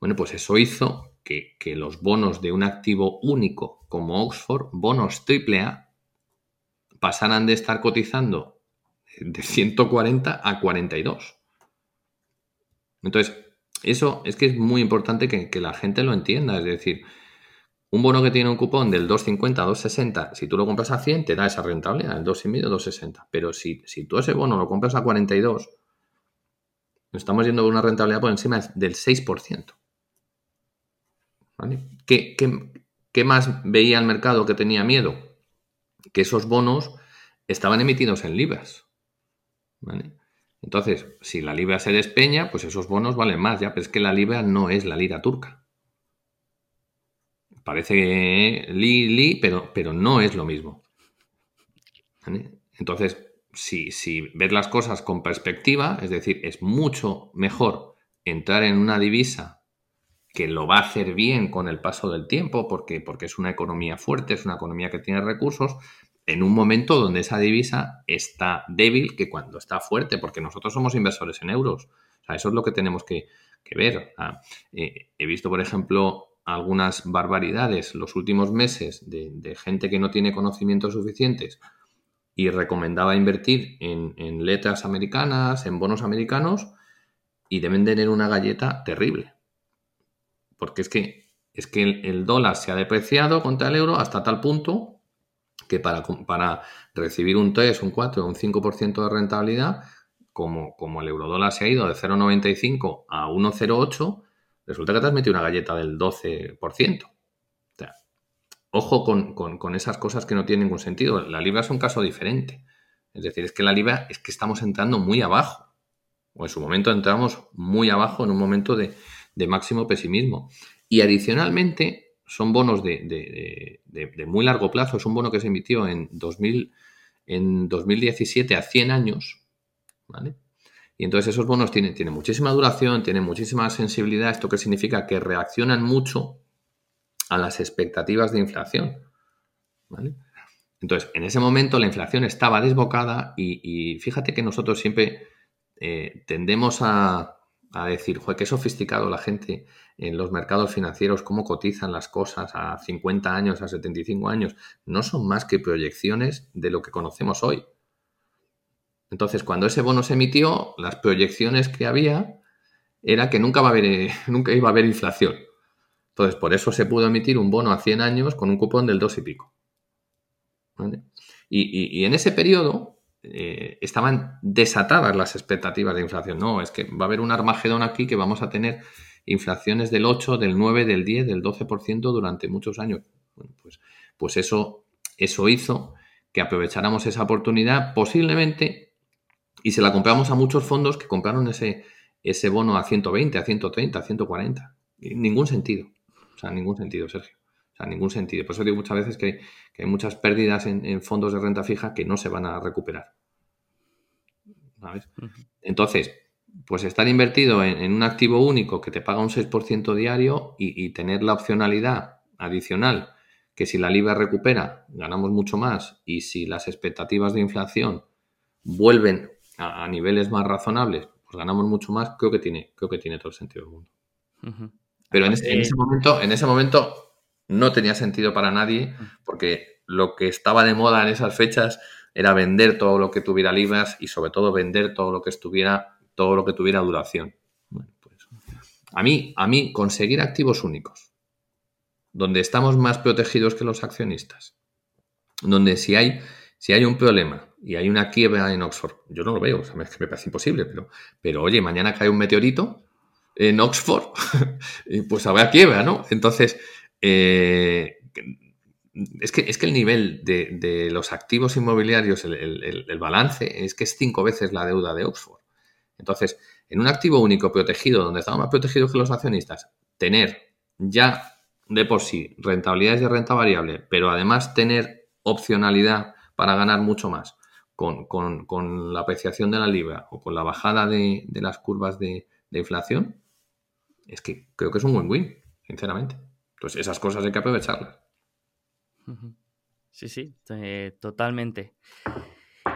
Bueno, pues eso hizo que, que los bonos de un activo único como Oxford, bonos AAA, pasaran de estar cotizando de 140 a 42. Entonces, eso es que es muy importante que, la gente lo entienda. Es decir, un bono que tiene un cupón del 2,50 a 2,60, si tú lo compras a 100, te da esa rentabilidad, el 2,5, 2,60. Pero si, si tú ese bono lo compras a 42, estamos yendo a una rentabilidad por encima del 6%. ¿Vale? ¿Qué, qué más veía el mercado que tenía miedo? Que esos bonos estaban emitidos en libras. ¿Vale? Entonces, si la libra se despeña, pues esos bonos valen más, ya, pero es que la libra no es la lira turca. Parece li, li, pero, pero no es lo mismo. Entonces, si, si ves las cosas con perspectiva, es decir, es mucho mejor entrar en una divisa que lo va a hacer bien con el paso del tiempo, porque, porque es una economía fuerte, es una economía que tiene recursos, en un momento donde esa divisa está débil que cuando está fuerte, porque nosotros somos inversores en euros. O sea, eso es lo que tenemos que, ver. Eh, he visto, por ejemplo, algunas barbaridades los últimos meses de, gente que no tiene conocimientos suficientes y recomendaba invertir en, letras americanas, en bonos americanos, y deben tener una galleta terrible. Porque es que, es que el dólar se ha depreciado contra el euro hasta tal punto que para, para recibir un 3, un 4, un 5% de rentabilidad, como, como el eurodólar se ha ido de 0,95 a 1,08, resulta que te has metido una galleta del 12%. O sea, ojo con, esas cosas que no tienen ningún sentido. La libra es un caso diferente. Es decir, es que la libra es que estamos entrando muy abajo. O en su momento entramos muy abajo en un momento de, de máximo pesimismo. Y adicionalmente, son bonos de, muy largo plazo. Es un bono que se emitió en, 2000, en 2017 a 100 años. ¿vale? Y entonces esos bonos tienen, muchísima duración, tienen muchísima sensibilidad. ¿Esto qué significa? Que reaccionan mucho a las expectativas de inflación. ¿vale? Entonces, en ese momento la inflación estaba desbocada y, fíjate que nosotros siempre eh, tendemos a, a decir, joder, qué sofisticado la gente en los mercados financieros, cómo cotizan las cosas a 50 años, a 75 años, no son más que proyecciones de lo que conocemos hoy. Entonces, cuando ese bono se emitió, las proyecciones que había era que nunca, iba a haber inflación. Entonces, por eso se pudo emitir un bono a 100 años con un cupón del 2 y pico. y en ese periodo, eh, estaban desatadas las expectativas de inflación. No, es que va a haber un armagedón aquí que vamos a tener inflaciones del 8, del 9, del 10, del 12% durante muchos años. pues, pues eso, eso hizo que aprovecháramos esa oportunidad posiblemente y se la compramos a muchos fondos que compraron ese, ese bono a 120, a 130, a 140. Ningún sentido. O sea, ningún sentido, Sergio. O sea, ningún sentido. Por eso digo muchas veces que, hay muchas pérdidas en, fondos de renta fija que no se van a recuperar. Entonces, pues estar invertido en, un activo único que te paga un 6% diario y, tener la opcionalidad adicional que si la libra recupera ganamos mucho más y si las expectativas de inflación vuelven a, niveles más razonables, pues ganamos mucho más, creo que tiene, creo que tiene todo el sentido del mundo. Pero en ese, momento, en ese momento no tenía sentido para nadie porque lo que estaba de moda en esas fechas era vender todo lo que tuviera libras y sobre todo vender todo lo que estuviera, todo lo que tuviera duración. Pues, a mí, a mí, conseguir activos únicos, donde estamos más protegidos que los accionistas, donde si hay, si hay un problema y hay una quiebra en Oxford, yo no lo veo, me parece imposible, pero, pero oye, mañana cae un meteorito en Oxford, pues habrá quiebra, ¿no? Entonces, eh, es que, es que el nivel de, los activos inmobiliarios, el, balance, es que es cinco veces la deuda de Oxford. Entonces, en un activo único protegido, donde estamos más protegidos que los accionistas, tener ya de por sí rentabilidades de renta variable, pero además tener opcionalidad para ganar mucho más con, la apreciación de la libra o con la bajada de, las curvas de, de inflación, es que creo que es un win-win, sinceramente. Entonces, esas cosas hay que aprovecharlas. Sí, sí, eh, totalmente.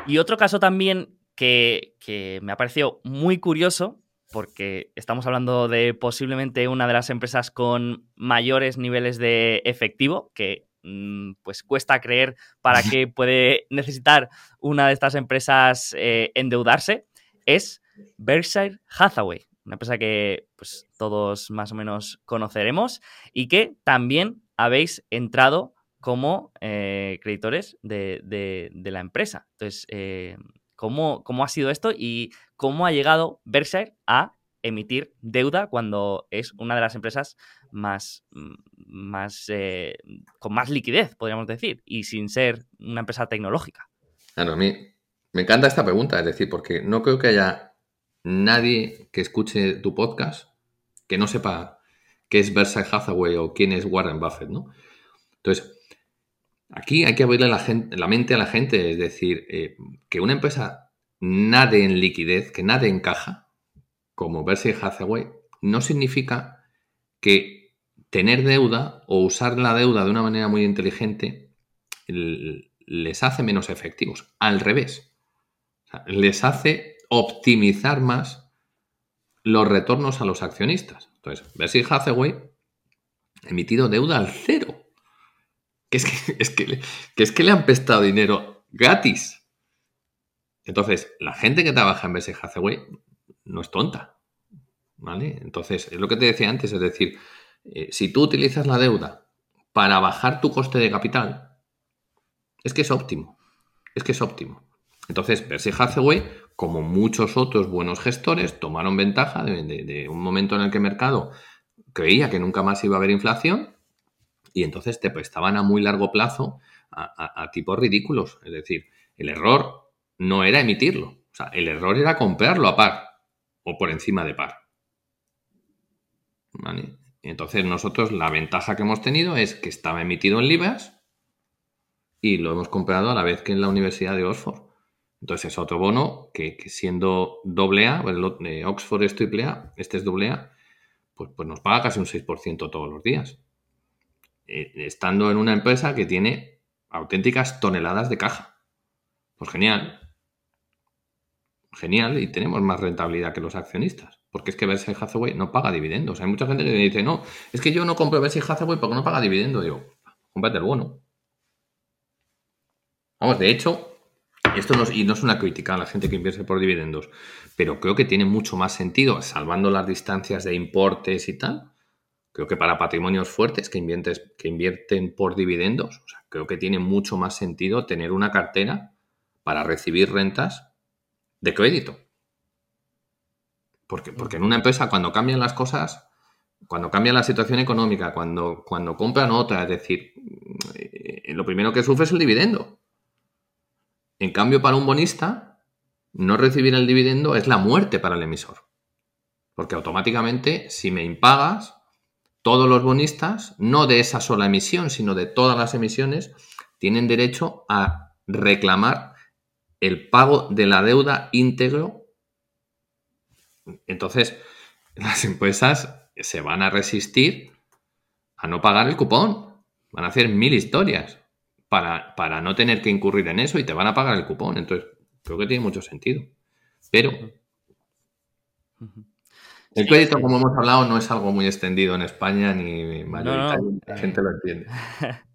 Y otro caso también que, me ha parecido muy curioso porque estamos hablando de posiblemente una de las empresas con mayores niveles de efectivo, que mm, pues cuesta creer para qué puede necesitar una de estas empresas eh, endeudarse, es Berkshire Hathaway, una empresa que pues todos más o menos conoceremos y que también habéis entrado como eh, creditores de, la empresa. Entonces, eh, ¿cómo, ¿cómo, ha sido esto y cómo ha llegado Berkshire a emitir deuda cuando es una de las empresas más, más eh, con más liquidez, podríamos decir, y sin ser una empresa tecnológica? Claro, a mí me encanta esta pregunta, es decir, porque no creo que haya nadie que escuche tu podcast que no sepa qué es Berkshire Hathaway o quién es Warren Buffett, ¿no? Entonces, Aquí hay que abrirle la, mente a la gente, es decir, eh, que una empresa nade en liquidez, que nade en caja, como Berkshire Hathaway, no significa que tener deuda o usar la deuda de una manera muy inteligente les hace menos efectivos. Al revés, les hace optimizar más los retornos a los accionistas. Entonces, Berkshire Hathaway ha emitido deuda al cero que es que, es que, es que le han prestado dinero gratis. Entonces, la gente que trabaja en BS Hathaway no es tonta. ¿Vale? Entonces, es lo que te decía antes, es decir, eh, si tú utilizas la deuda para bajar tu coste de capital, es que es óptimo. Es que es óptimo. Entonces, Berkshire Hathaway, como muchos otros buenos gestores, tomaron ventaja de, de, un momento en el que el mercado creía que nunca más iba a haber inflación y entonces te prestaban a muy largo plazo a, tipos ridículos. Es decir, el error no era emitirlo, o sea, el error era comprarlo a par o por encima de par. Entonces nosotros la ventaja que hemos tenido es que estaba emitido en libras y lo hemos comprado a la vez que en la Universidad de Oxford. Entonces es otro bono que, siendo doble A, de Oxford es triple A, este es doble A, pues, pues nos paga casi un 6% todos los días. Eh, estando en una empresa que tiene auténticas toneladas de caja. Pues genial. Genial, y tenemos más rentabilidad que los accionistas. Porque es que Berkshire Hathaway no paga dividendos. Hay mucha gente que dice, no, es que yo no compro Berkshire Hathaway porque no paga dividendos. Digo, cómprate el bono. Vamos, de hecho, esto no, y no es una crítica a la gente que invierte por dividendos, pero creo que tiene mucho más sentido, salvando las distancias de importes y tal, Creo que para patrimonios fuertes que, que invierten por dividendos, creo que tiene mucho más sentido tener una cartera para recibir rentas de crédito. Porque, porque en una empresa cuando cambian las cosas, cuando cambia la situación económica, cuando, cuando compran otra, es decir, eh, lo primero que sufre es el dividendo. En cambio, para un bonista, no recibir el dividendo es la muerte para el emisor. Porque automáticamente, si me impagas, todos los bonistas, no de esa sola emisión, sino de todas las emisiones, tienen derecho a reclamar el pago de la deuda íntegro. Entonces, las empresas se van a resistir a no pagar el cupón. Van a hacer mil historias para, para no tener que incurrir en eso y te van a pagar el cupón. Entonces, creo que tiene mucho sentido. Pero el crédito, como hemos hablado, no es algo muy extendido en España ni mayoritario, la gente lo entiende.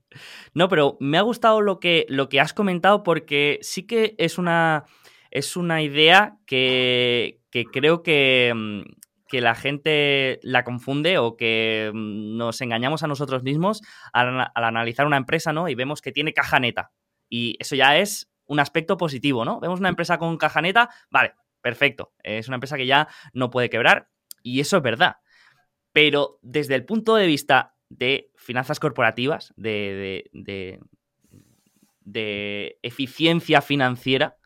No, pero me ha gustado lo que, lo que has comentado porque sí que es una, es una idea que, creo que, mm, que, la gente la confunde o que mm, nos engañamos a nosotros mismos al, analizar una empresa, ¿no? Y vemos que tiene caja neta. Y eso ya es un aspecto positivo, ¿no? Vemos una empresa con caja neta, vale, perfecto. Es una empresa que ya no puede quebrar y eso es verdad. Pero desde el punto de vista de finanzas corporativas, de, de, eficiencia financiera,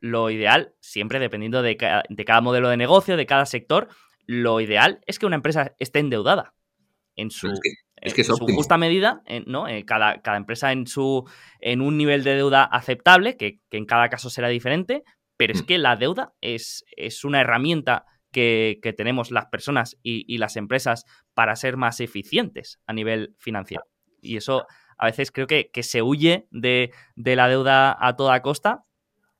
lo ideal, siempre dependiendo de, cada modelo de negocio, de cada sector, lo ideal es que una empresa esté endeudada en su, justa medida, ¿no? Eh, cada, cada, empresa en, su, en un nivel de deuda aceptable, que, en cada caso será diferente, pero es mm. que la deuda es, es una herramienta que, tenemos las personas y, las empresas para ser más eficientes a nivel financiero. Y eso a veces creo que, se huye de, la deuda a toda costa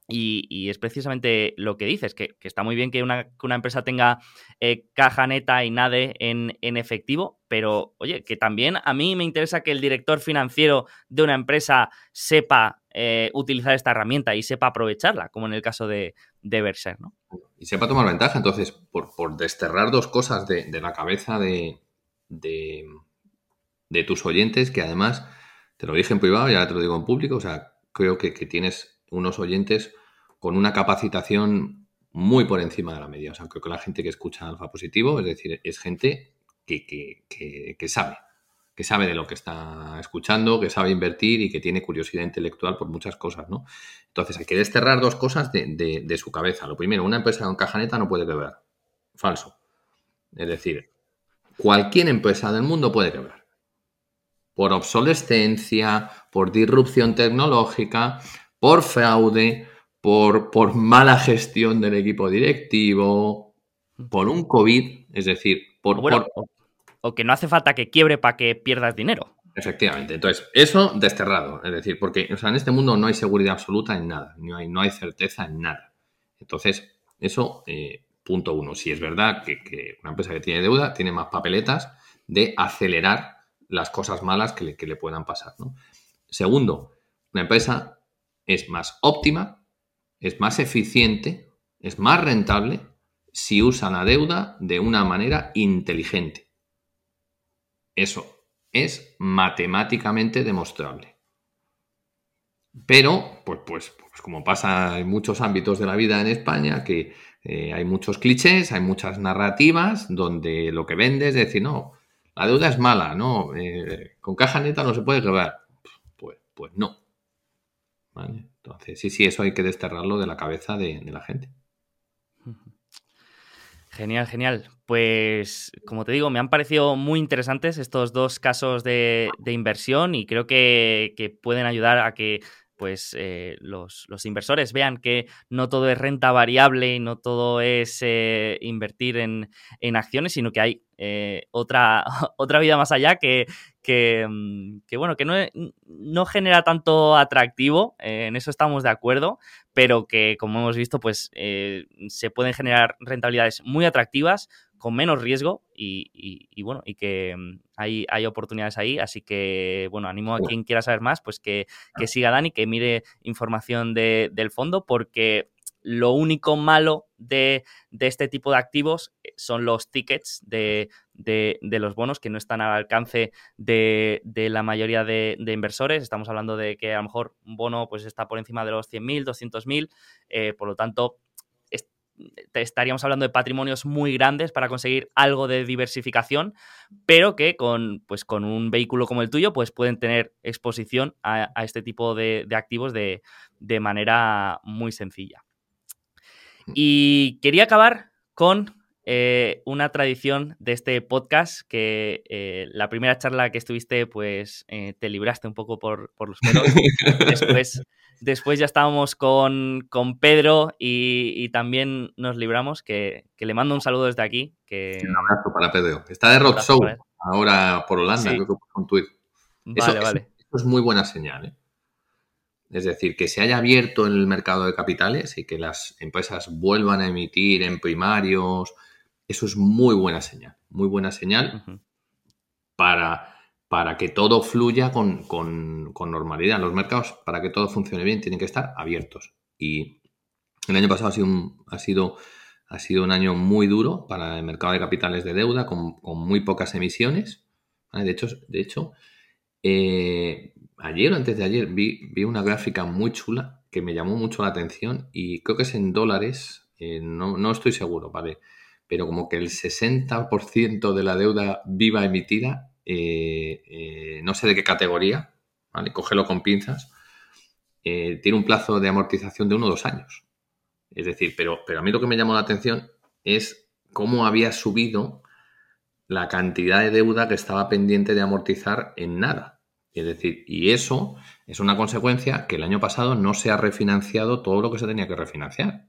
Y, es precisamente lo que dices, que, está muy bien que una, empresa tenga eh, caja neta y nade en, efectivo, pero oye, que también a mí me interesa que el director financiero de una empresa sepa eh, utilizar esta herramienta y sepa aprovecharla, como en el caso de, de ¿no? Y sepa tomar ventaja. Entonces, por, desterrar dos cosas de, la cabeza de, de, de, tus oyentes, que además, te lo dije en privado y ahora te lo digo en público, o sea, creo que, que tienes unos oyentes con una capacitación muy por encima de la media. O sea, creo que la gente que escucha Alfa Positivo, es decir, es gente que, que, sabe, que sabe de lo que está escuchando, que sabe invertir y que tiene curiosidad intelectual por muchas cosas, ¿no? Entonces hay que desterrar dos cosas de, su cabeza. Lo primero, una empresa con cajaneta no puede quebrar. Falso. Es decir, cualquier empresa del mundo puede quebrar. Por obsolescencia, por disrupción tecnológica, por fraude, por, por mala gestión del equipo directivo, por un COVID, es decir, por, O, que no hace falta que quiebre para que pierdas dinero. Efectivamente. Entonces, eso desterrado. Es decir, porque en este mundo no hay seguridad absoluta en nada, no hay, no hay certeza en nada. Entonces, eso, eh, punto uno. Si es verdad que, una empresa que tiene deuda tiene más papeletas de acelerar las cosas malas que le, que le puedan pasar. Segundo, una empresa es más óptima, es más eficiente, es más rentable si usa la deuda de una manera inteligente. Eso es matemáticamente demostrable. Pero, pues, pues, pues como pasa en muchos ámbitos de la vida en España, que eh, hay muchos clichés, hay muchas narrativas donde lo que vende es decir, no, la deuda es mala, no, eh, con caja neta no se puede quebrar. Pues, pues no. Entonces, sí, sí, eso hay que desterrarlo de la cabeza de, la gente. Genial, genial. Pues, como te digo, me han parecido muy interesantes estos dos casos de, inversión y creo que, pueden ayudar a que pues eh, los, inversores vean que no todo es renta variable y no todo es eh, invertir en, acciones, sino que hay eh, otra, otra vida más allá que, Mm, que, bueno, que no, no, genera tanto atractivo, eh, en eso estamos de acuerdo, pero que como hemos visto, pues eh, se pueden generar rentabilidades muy atractivas con menos riesgo y, bueno, y que mm, hay, hay, oportunidades ahí, así que bueno, animo a quien quiera saber más, pues que, que siga Dani, que mire información del fondo, porque lo único malo de, este tipo de activos eh, son los tickets de, los bonos que no están al alcance de, la mayoría de, inversores. Estamos hablando de que a lo mejor un bono pues, está por encima de los 100.000, 200.000, eh, por lo tanto estaríamos hablando de patrimonios muy grandes para conseguir algo de diversificación, pero que con, pues, con un vehículo como el tuyo pues pueden tener exposición a, este tipo de, activos de manera muy sencilla. Y quería acabar con eh, una tradición de este podcast que eh, la primera charla que estuviste, pues eh, te libraste un poco por, los pelos. después, después ya estábamos con, Pedro y, también nos libramos, que, le mando un saludo desde aquí. Que... Un abrazo para Pedro. Está de Rock Show ahora por Holanda, creo que por un. Vale, vale. Eso es muy buena señal, ¿eh? Es decir, que se haya abierto el mercado de capitales y que las empresas vuelvan a emitir en primarios, eso es muy buena señal, muy buena señal para, para, que todo fluya con, normalidad. Los mercados, para que todo funcione bien, tienen que estar abiertos. Y el año pasado ha sido un, ha sido, ha sido un año muy duro para el mercado de capitales de deuda, con, muy pocas emisiones. De hecho, de hecho eh, ayer o antes de ayer vi, una gráfica muy chula que me llamó mucho la atención y creo que es en dólares, eh, no, estoy seguro, ¿vale? Pero como que el 60% de la deuda viva emitida, eh, eh, no sé de qué categoría, ¿vale? Cógelo con pinzas, tiene un plazo de amortización de uno o dos años. Es decir, pero, pero a mí lo que me llamó la atención es cómo había subido la cantidad de deuda que estaba pendiente de amortizar en nada. Es decir, y eso es una consecuencia que el año pasado no se ha refinanciado todo lo que se tenía que refinanciar.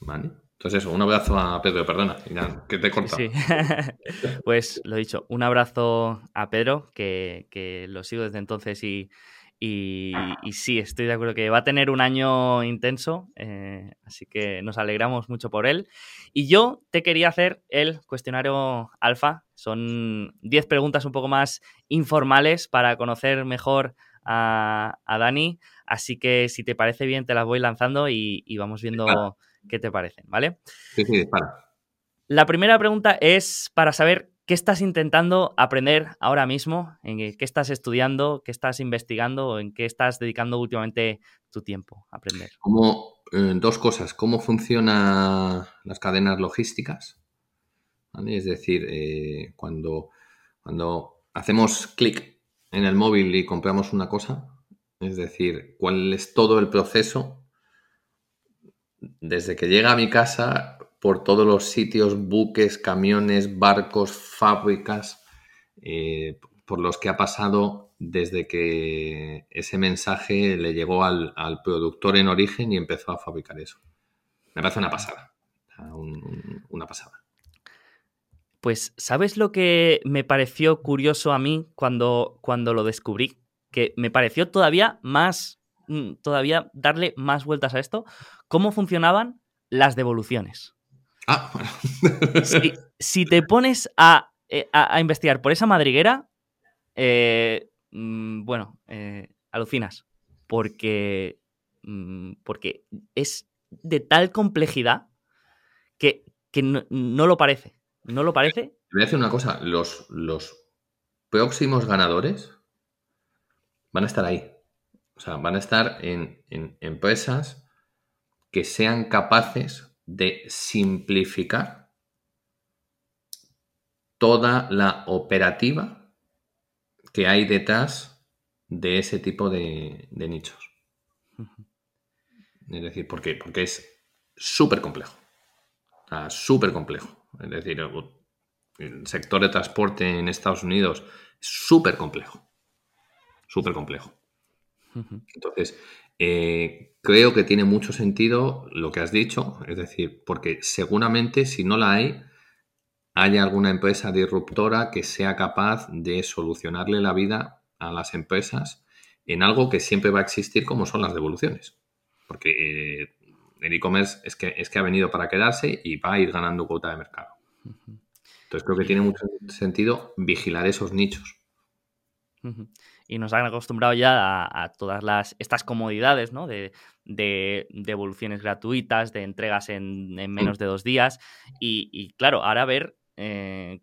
¿Vale? Entonces eso, un abrazo a Pedro, perdona, que te he cortado. Sí. pues lo dicho, un abrazo a Pedro, que, lo sigo desde entonces y, Y, sí, estoy de acuerdo que va a tener un año intenso, eh, así que nos alegramos mucho por él. Y yo te quería hacer el cuestionario alfa. Son 10 preguntas un poco más informales para conocer mejor a, Dani. Así que si te parece bien, te las voy lanzando y, vamos viendo qué te parecen, ¿vale? Sí, sí, dispara. La primera pregunta es para saber qué estás intentando aprender ahora mismo, en qué estás estudiando, qué estás investigando en qué estás dedicando últimamente tu tiempo a aprender. Como eh, dos cosas, cómo funcionan las cadenas logísticas. Es decir, eh, cuando, cuando hacemos clic en el móvil y compramos una cosa, es decir, cuál es todo el proceso desde que llega a mi casa por todos los sitios, buques, camiones, barcos, fábricas, eh, por los que ha pasado desde que ese mensaje le llegó al, productor en origen y empezó a fabricar eso. Me parece una pasada, una pasada. Pues, ¿sabes lo que me pareció curioso a mí cuando, cuando lo descubrí? Que me pareció todavía más, mm, todavía darle más vueltas a esto, cómo funcionaban las devoluciones. Ah, si, te pones eh, a, investigar por esa madriguera, eh, mm, bueno, eh, alucinas. Porque, mm, porque es de tal complejidad que, no, lo parece. ¿No lo parece? Te voy a decir una cosa. Los, los próximos ganadores van a estar ahí. O sea, van a estar en empresas que sean capaces de simplificar toda la operativa que hay detrás de ese tipo de, nichos. Es decir, ¿por qué? Porque es súper complejo. súper complejo. Es decir, el sector de transporte en Estados Unidos es súper complejo. Súper complejo. Entonces, eh, creo que tiene mucho sentido lo que has dicho, es decir, porque seguramente si no la hay, hay alguna empresa disruptora que sea capaz de solucionarle la vida a las empresas en algo que siempre va a existir como son las devoluciones. Porque eh, el e-commerce es que, es que ha venido para quedarse y va a ir ganando cuota de mercado. Entonces creo que tiene mucho sentido vigilar esos nichos y nos han acostumbrado ya a, todas las, estas comodidades, ¿no? De, de, devoluciones gratuitas, de entregas en, menos de dos días. Y, claro, ahora ver eh,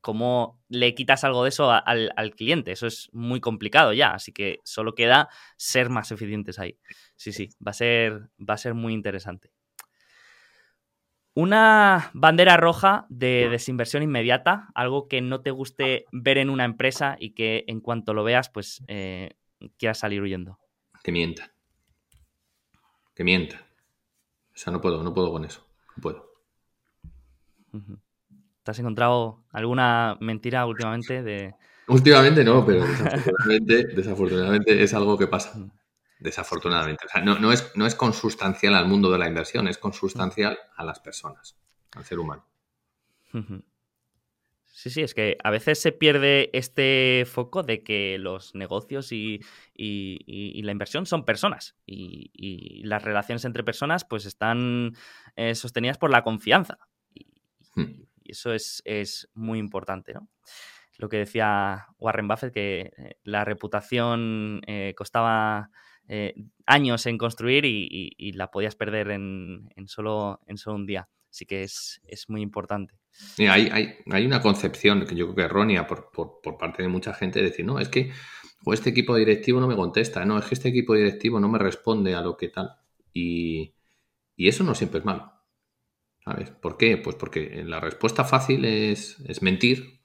cómo le quitas algo de eso al, cliente. Eso es muy complicado ya, así que solo queda ser más eficientes ahí. Sí, sí, va a ser, va a ser muy interesante. Una bandera roja de desinversión inmediata, algo que no te guste ver en una empresa y que en cuanto lo veas, pues eh, quieras salir huyendo. Que mienta. Que mienta. O sea, no puedo, no puedo con eso. No puedo. ¿Te has encontrado alguna mentira últimamente de... Últimamente no, pero desafortunadamente, desafortunadamente es algo que pasa desafortunadamente. O sea, no, es, no es consustancial al mundo de la inversión, es consustancial a las personas, al ser humano. Sí, sí, es que a veces se pierde este foco de que los negocios y, la inversión son personas y, las relaciones entre personas pues están eh, sostenidas por la confianza. Hmm. Y, eso es, es, muy importante, ¿no? Lo que decía Warren Buffett, que eh, la reputación eh, costaba eh, años en construir y, la podías perder en, solo, en solo un día. Así que es, muy importante. hay, hay, una concepción que yo creo que errónea por, parte de mucha gente de decir, no, es que este equipo directivo no me contesta, no, es que este equipo directivo no me responde a lo que tal. Y, eso no siempre es malo. ¿Sabes? ¿Por qué? Pues porque la respuesta fácil es, es mentir,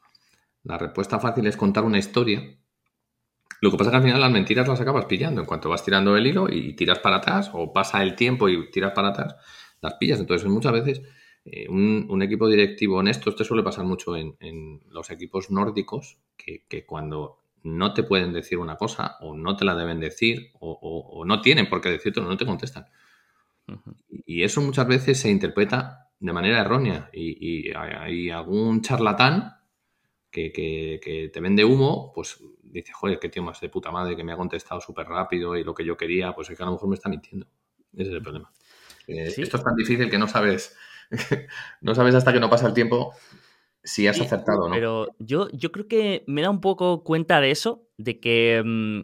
la respuesta fácil es contar una historia lo que pasa es que al final las mentiras las acabas pillando. En cuanto vas tirando el hilo y tiras para atrás, o pasa el tiempo y tiras para atrás, las pillas. Entonces, muchas veces, eh, un, equipo directivo honesto, esto suele pasar mucho en, los equipos nórdicos, que, cuando no te pueden decir una cosa, o no te la deben decir, o, no tienen por qué decirte, no te contestan. Y eso muchas veces se interpreta de manera errónea. Y, y hay algún charlatán que, te vende humo, pues dice, joder, qué tío más de puta madre que me ha contestado súper rápido y lo que yo quería, pues es que a lo mejor me está mintiendo. Ese es el problema. Eh, esto es tan difícil que no sabes, no sabes hasta que no pasa el tiempo si has acertado o no. Pero yo, yo creo que me da un poco cuenta de eso, de que mm,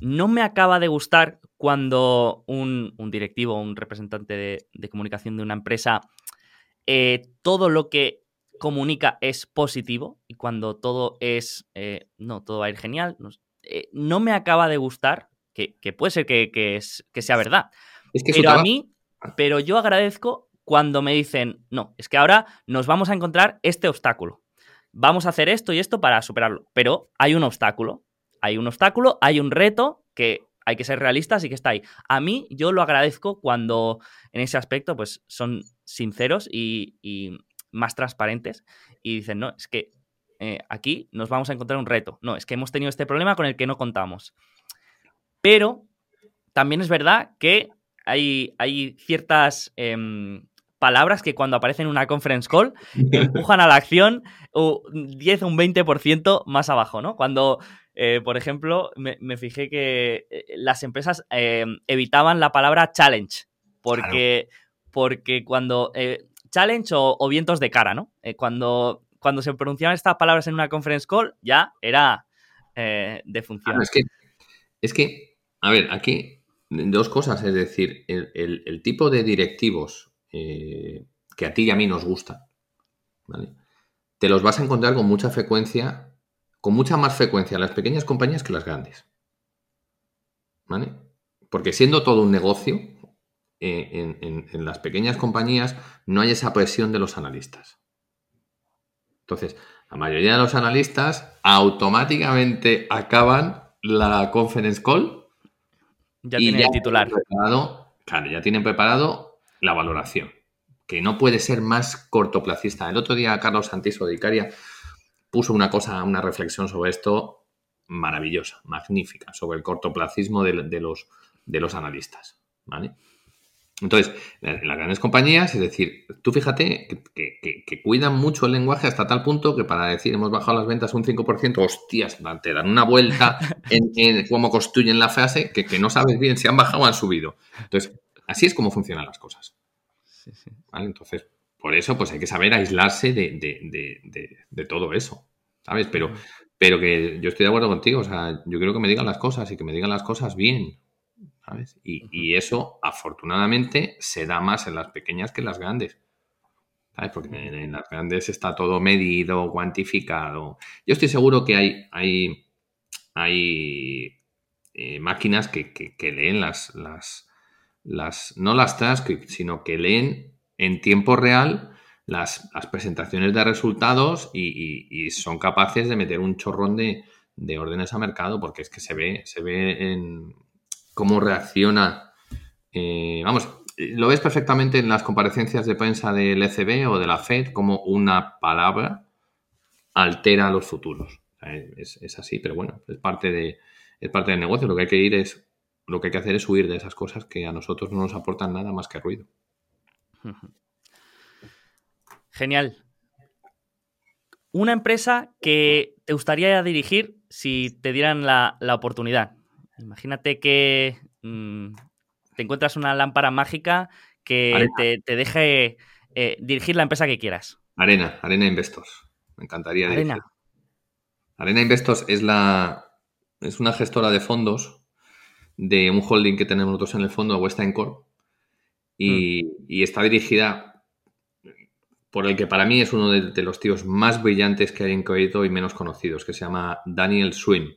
no me acaba de gustar cuando un, directivo, un representante de, comunicación de una empresa, eh, todo lo que comunica es positivo y cuando todo es, eh, no, todo va a ir genial, eh, no, me acaba de gustar, que, puede ser que, que, sea verdad. pero a mí, pero yo agradezco cuando me dicen, no, es que ahora nos vamos a encontrar este obstáculo. Vamos a hacer esto y esto para superarlo. Pero hay un obstáculo. Hay un obstáculo, hay un reto que hay que ser realistas y que está ahí. A mí yo lo agradezco cuando en ese aspecto pues son sinceros y, más transparentes y dicen, no, es que eh, aquí nos vamos a encontrar un reto. No, es que hemos tenido este problema con el que no contamos. Pero también es verdad que hay, hay ciertas em, palabras que cuando aparecen en una conference call empujan a la acción un 10 o un 20% más abajo, ¿no? Cuando eh, por ejemplo, me, fijé que eh, las empresas evitaban la palabra challenge, porque, porque cuando... challenge o, vientos de cara, ¿no? cuando, cuando se pronunciaban estas palabras en una conference call, ya era de función. es, que, es que, a ver, aquí dos cosas, es decir, el, tipo de directivos que a ti y a mí nos gustan, ¿vale? Te los vas a encontrar con mucha frecuencia con mucha más frecuencia las pequeñas compañías que las grandes. ¿Vale? Porque siendo todo un negocio, eh, en, las pequeñas compañías no hay esa presión de los analistas. Entonces, la mayoría de los analistas automáticamente acaban la conference call. Ya tienen el titular. claro, ya tienen preparado la valoración, que no puede ser más cortoplacista. El otro día Carlos Santiso de Icaria puso una cosa, una reflexión sobre esto maravillosa, magnífica, sobre el cortoplacismo de, los, de los analistas. ¿vale? Entonces, en las grandes compañías, es decir, tú fíjate que, cuidan mucho el lenguaje hasta tal punto que para decir hemos bajado las ventas un 5%, hostias, te dan una vuelta en, cómo construyen la frase que, no sabes bien si han bajado o han subido. Entonces, así es como funcionan las cosas. ¿Vale? Entonces, por eso, pues hay que saber aislarse de, todo eso, ¿sabes? Pero, pero que yo estoy de acuerdo contigo, o sea, yo quiero que me digan las cosas y que me digan las cosas bien, ¿sabes? Y, eso, afortunadamente, se da más en las pequeñas que en las grandes. ¿Sabes? Porque en, las grandes está todo medido, cuantificado. Yo estoy seguro que hay, hay, hay eh, máquinas que, leen las, las, las, no las tasks, sino que leen en tiempo real las, presentaciones de resultados y, son capaces de meter un chorrón de, órdenes a mercado porque es que se ve, se ve en cómo reacciona. Eh, vamos, lo ves perfectamente en las comparecencias de prensa del ECB o de la Fed, como una palabra altera los futuros. es, así, pero bueno, es parte, de, es parte del negocio. Lo que hay que ir es, lo que hay que hacer es huir de esas cosas que a nosotros no nos aportan nada más que ruido. Genial. Una empresa que te gustaría dirigir si te dieran la, oportunidad. Imagínate que mm, te encuentras una lámpara mágica que te, deje eh, dirigir la empresa que quieras. Arena, Arena Investors. Me encantaría Arena. dirigir. Arena Investors es la es una gestora de fondos de un holding que tenemos nosotros en el fondo, Western Corp, y, mm. y está dirigida por el que para mí es uno de, los tíos más brillantes que hay en crédito y menos conocidos, que se llama Daniel Swim.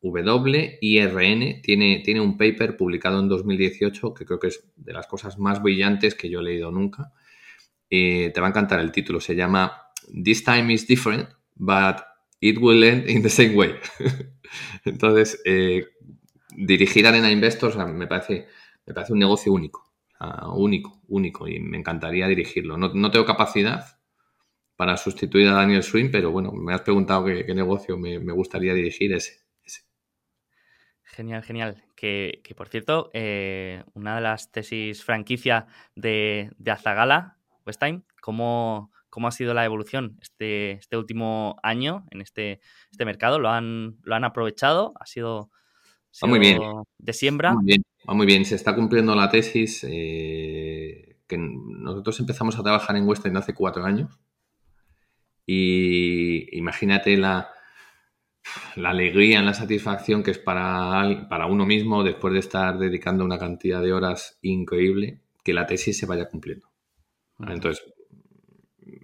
Z-W-I-R-N. Tiene, tiene un paper publicado en 2018 que creo que es de las cosas más brillantes que yo he leído nunca. Eh, te va a encantar el título. Se llama This Time is Different, but it will end in the same way. Entonces, eh, dirigir Arena Investors me parece, me parece un negocio único único, único, y me encantaría dirigirlo. No, tengo capacidad para sustituir a Daniel Swing, pero bueno, me has preguntado qué, negocio me, gustaría dirigir ese, Genial, genial. Que, por cierto, eh, una de las tesis franquicia de, de Azagala, Westheim, ¿cómo, cómo ha sido la evolución este, este último año en este, este mercado. ¿Lo han, ¿Lo han aprovechado? ¿Ha sido, muy bien. de siembra? Muy bien, muy bien. Se está cumpliendo la tesis eh, que nosotros empezamos a trabajar en Western hace cuatro años. Y imagínate la, la alegría, la satisfacción que es para, para uno mismo después de estar dedicando una cantidad de horas increíble que la tesis se vaya cumpliendo. Entonces,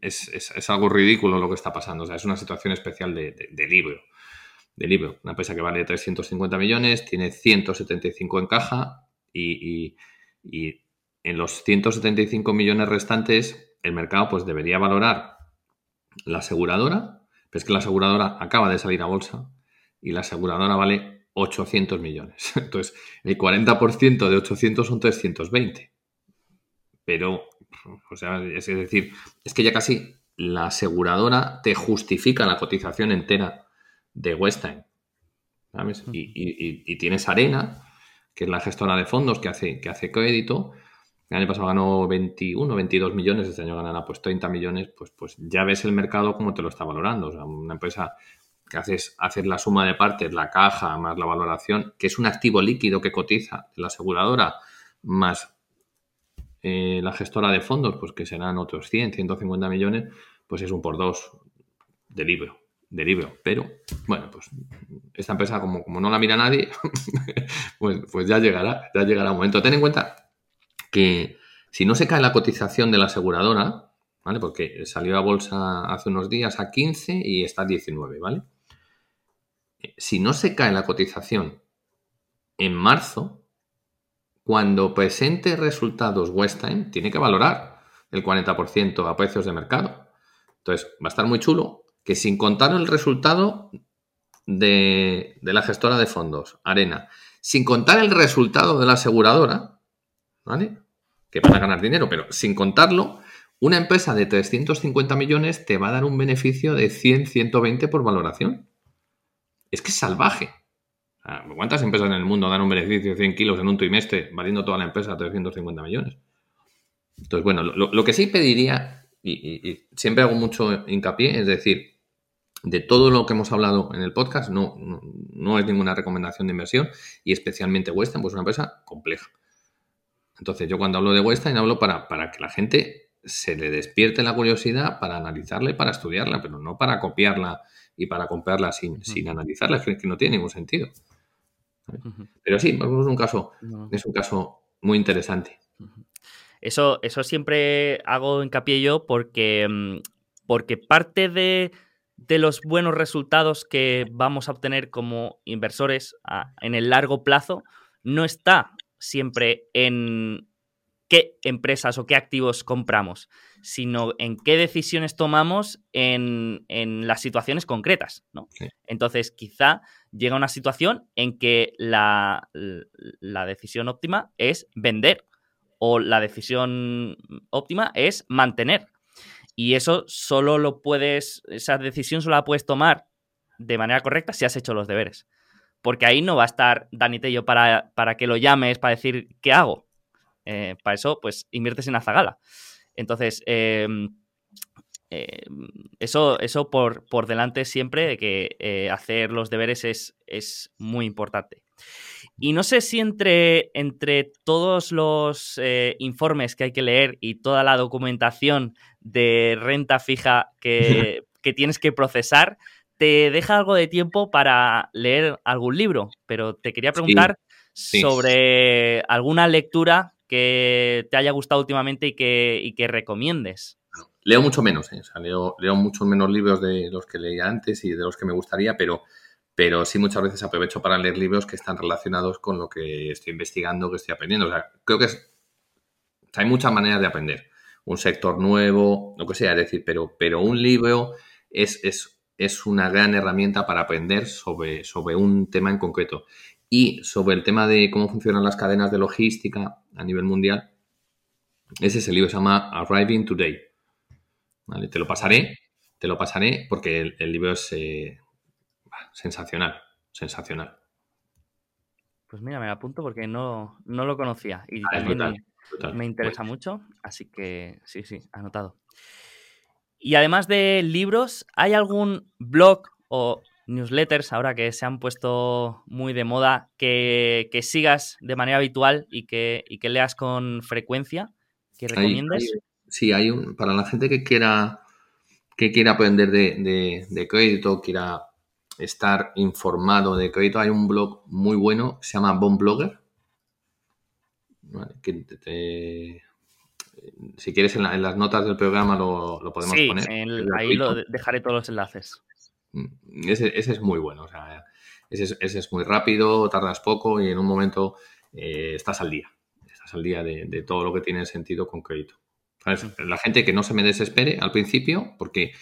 es, algo ridículo lo que está pasando. O sea, es una situación especial de, libro. De libro. Una empresa que vale 350 millones, tiene 175 en caja y, en los 175 millones restantes el mercado pues debería valorar la aseguradora, es que la aseguradora acaba de salir a bolsa y la aseguradora vale 800 millones. Entonces, el 40% de 800 son 320. Pero o sea, es decir, es que ya casi la aseguradora te justifica la cotización entera de Westheim. ¿sabes? Y, tienes Arena, que es la gestora de fondos que hace, que hace crédito. El año pasado ganó 21, 22 millones, este año ganará pues 30 millones, pues, pues ya ves el mercado como te lo está valorando. O sea, una empresa que haces, haces la suma de partes, la caja más la valoración, que es un activo líquido que cotiza la aseguradora, más eh, la gestora de fondos, pues que serán otros 100, 150 millones, pues es un por dos de libro, de libro. Pero, bueno, pues esta empresa, como, como no la mira nadie, pues, pues ya llegará, ya llegará un momento. Ten en cuenta si no se cae la cotización de la aseguradora, ¿vale? Porque salió a bolsa hace unos días a 15 y está a 19, ¿vale? Si no se cae la cotización en marzo, cuando presente resultados West tiene que valorar el 40% a precios de mercado. Entonces, va a estar muy chulo que sin contar el resultado de, la gestora de fondos, Arena, sin contar el resultado de la aseguradora, ¿vale? Que van a ganar dinero, pero sin contarlo, una empresa de 350 millones te va a dar un beneficio de 100, 120 por valoración. Es que es salvaje. ¿Cuántas empresas en el mundo dan un beneficio de 100 kilos en un trimestre, valiendo toda la empresa 350 millones? Entonces, bueno, lo, que sí pediría, y, siempre hago mucho hincapié, es decir, de todo lo que hemos hablado en el podcast, no, no, es ninguna recomendación de inversión, y especialmente Western, pues es una empresa compleja. Entonces, yo cuando hablo de Western hablo para, para que la gente se le despierte la curiosidad para analizarla y para estudiarla, pero no para copiarla y para comprarla sin, sin analizarla, es que no tiene ningún sentido. Pero sí, es un caso, es un caso muy interesante. Eso, eso siempre hago hincapié yo porque, mm, porque parte de, los buenos resultados que vamos a obtener como inversores en el largo plazo no está siempre en qué empresas o qué activos compramos, sino en qué decisiones tomamos en, las situaciones concretas. ¿no? Entonces, quizá llega una situación en que la, decisión óptima es vender o la decisión óptima es mantener. Y eso solo lo puedes, esa decisión solo la puedes tomar de manera correcta si has hecho los deberes. Porque ahí no va a estar Dani Tello para, para que lo llames, para decir qué hago. Eh, para eso, pues inviertes en Azagala. Entonces, em, eh, eso, eso por, por, delante siempre de que eh, hacer los deberes es, es, muy importante. Y no sé si entre, entre todos los informes que hay que leer y toda la documentación de renta fija que, tienes que procesar, te deja algo de tiempo para leer algún libro. Pero te quería preguntar sobre alguna lectura que te haya gustado últimamente y que, y que recomiendes. Leo mucho menos, ¿eh? leo, leo muchos menos libros de los que leía antes y de los que me gustaría, pero, pero sí muchas veces aprovecho para leer libros que están relacionados con lo que estoy investigando, que estoy aprendiendo. O sea, creo que hay muchas maneras de aprender. Un sector nuevo, lo que sea, es decir, pero, pero un libro es, es, es una gran herramienta para aprender sobre, sobre un tema en concreto. Y sobre el tema de cómo funcionan las cadenas de logística a nivel mundial, ese es el libro, se llama Arriving Today te lo pasaré, te lo pasaré porque el, libro es eh, sensacional, sensacional. Pues mira, me apunto porque no, lo conocía y ah, también me interesa mucho, así que sí, sí, anotado. Y además de libros, ¿hay algún blog o newsletters ahora que se han puesto muy de moda que, sigas de manera habitual y que, que leas con frecuencia? ¿Que recomiendes? sí, hay un. Para la gente que quiera que quiera aprender de, de, crédito, quiera estar informado de crédito, hay un blog muy bueno, se llama Bon Blogger. Si quieres en, las notas del programa lo, podemos poner. Sí, ahí lo dejaré todos los enlaces. Mm, ese, es muy bueno, o sea, ese es, muy rápido, tardas poco y en un momento eh, estás al día. Estás al día de, todo lo que tiene sentido con crédito. La gente que no se me desespere al principio, porque,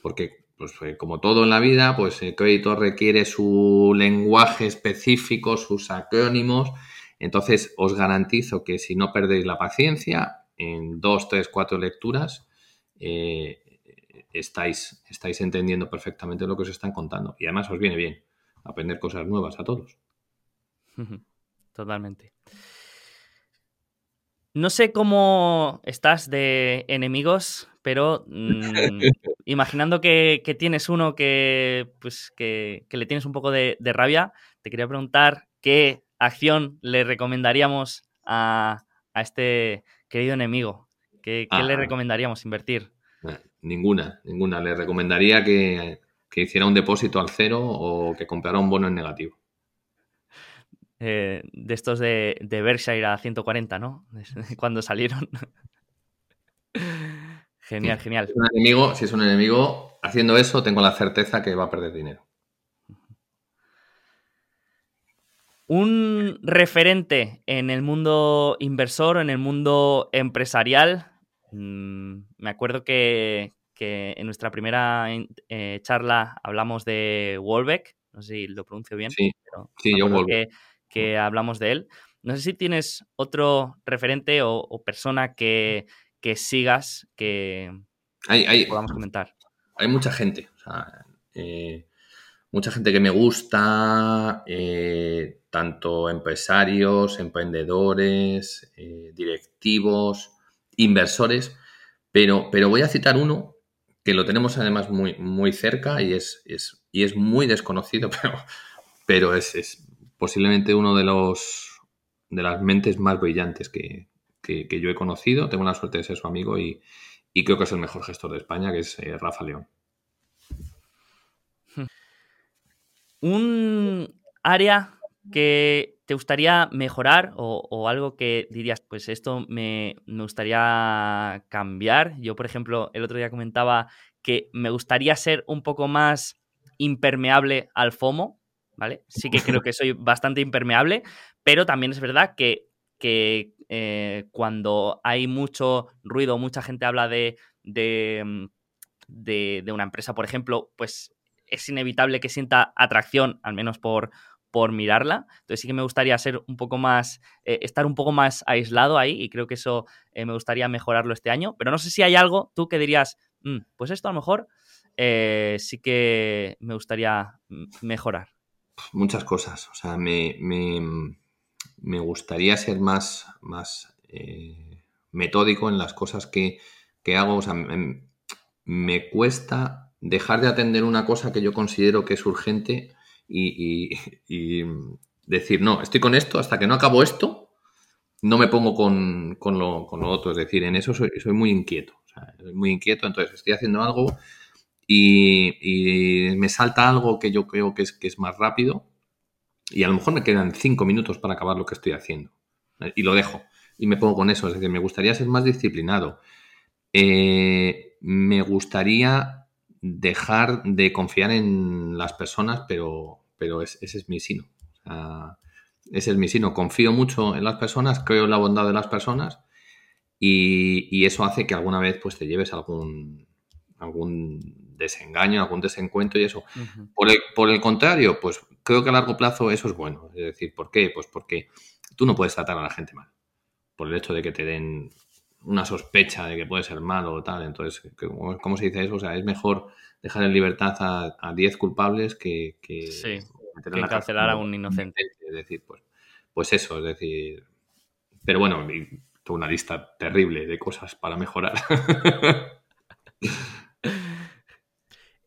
porque pues, eh, como todo en la vida, pues el crédito requiere su lenguaje específico, sus acrónimos. Entonces, os garantizo que si no perdéis la paciencia, en dos, tres, cuatro lecturas, eh, estáis, estáis entendiendo perfectamente lo que os están contando. Y además os viene bien aprender cosas nuevas a todos. Totalmente. No sé cómo estás de enemigos, pero mm, imaginando que, tienes uno que, pues, que, le tienes un poco de, rabia, te quería preguntar qué acción le recomendaríamos a, este querido enemigo. ¿Qué, le recomendaríamos invertir? Ninguna, ninguna. Le recomendaría que, hiciera un depósito al cero o que comprara un bono en negativo. Eh, de estos de, de Berkshire a 140, ¿no? Cuando salieron. genial, genial. Si es, un enemigo, si es un enemigo, haciendo eso, tengo la certeza que va a perder dinero. Un referente en el mundo inversor o en el mundo empresarial Mm, me acuerdo que, en nuestra primera eh, charla hablamos de Wolbeck, no sé si lo pronuncio bien, sí, sí yo que, que, hablamos de él. No sé si tienes otro referente o, persona que, sigas que, podamos comentar. Hay mucha gente, eh, mucha gente que me gusta, eh, tanto empresarios, emprendedores, directivos inversores, pero, pero voy a citar uno que lo tenemos además muy, muy cerca y es, y es muy desconocido, pero, pero es, posiblemente uno de los de las mentes más brillantes que, yo he conocido. Tengo la suerte de ser su amigo y, creo que es el mejor gestor de España, que es eh, Rafa León. Un área que te gustaría mejorar o, algo que dirías, pues esto me, gustaría cambiar? Yo, por ejemplo, el otro día comentaba que me gustaría ser un poco más impermeable al FOMO, ¿vale? Sí que creo que soy bastante impermeable, pero también es verdad que, eh, cuando hay mucho ruido, mucha gente habla de, de, de una empresa, por ejemplo, pues es inevitable que sienta atracción, al menos por, por mirarla. Entonces sí que me gustaría ser un poco más, eh, estar un poco más aislado ahí y creo que eso eh, me gustaría mejorarlo este año. Pero no sé si hay algo tú que dirías, mm, pues esto a lo mejor eh, sí que me gustaría mm, mejorar. Muchas cosas. O sea, me, gustaría ser más, más metódico en las cosas que, hago. O sea, me cuesta dejar de atender una cosa que yo considero que es urgente y, decir, no, estoy con esto, hasta que no acabo esto, no me pongo con, lo, otro. Es decir, en eso soy, muy inquieto. muy inquieto, entonces estoy haciendo algo y, me salta algo que yo creo que es, que es más rápido y a lo mejor me quedan cinco minutos para acabar lo que estoy haciendo. Y lo dejo y me pongo con eso. Es decir, me gustaría ser más disciplinado. Eh, me gustaría dejar de confiar en las personas, pero pero ese es mi sino. ese es mi sino. Confío mucho en las personas, creo en la bondad de las personas y, eso hace que alguna vez pues te lleves algún, algún desengaño, algún desencuentro y eso. por, el, por el contrario, pues creo que a largo plazo eso es bueno. Es decir, ¿por qué? Pues porque tú no puedes tratar a la gente mal. Por el hecho de que te den una sospecha de que puede ser malo o tal. Entonces, ¿cómo se dice eso? O sea, es mejor dejar en libertad a 10 culpables que, que, encarcelar a un inocente. Es decir, pues, pues eso, es decir. Pero bueno, tengo una lista terrible de cosas para mejorar.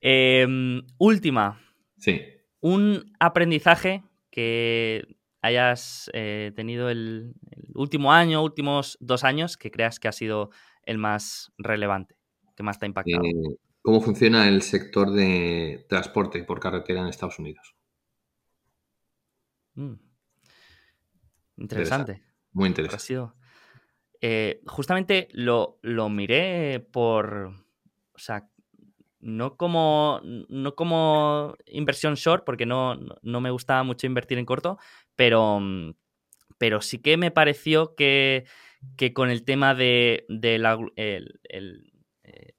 Em, última. Sí. Un aprendizaje que hayas eh, tenido el, último año, últimos dos años, que creas que ha sido el más relevante, que más te ha impactado. Eh, ¿Cómo funciona el sector de transporte por carretera en Estados Unidos? Mm. Interesante. Muy interesante. Eh, justamente lo, lo, miré por. O sea, no como, no como inversión short, porque no, no me gusta mucho invertir en corto, pero, pero sí que me pareció que, que con el tema de, la, el,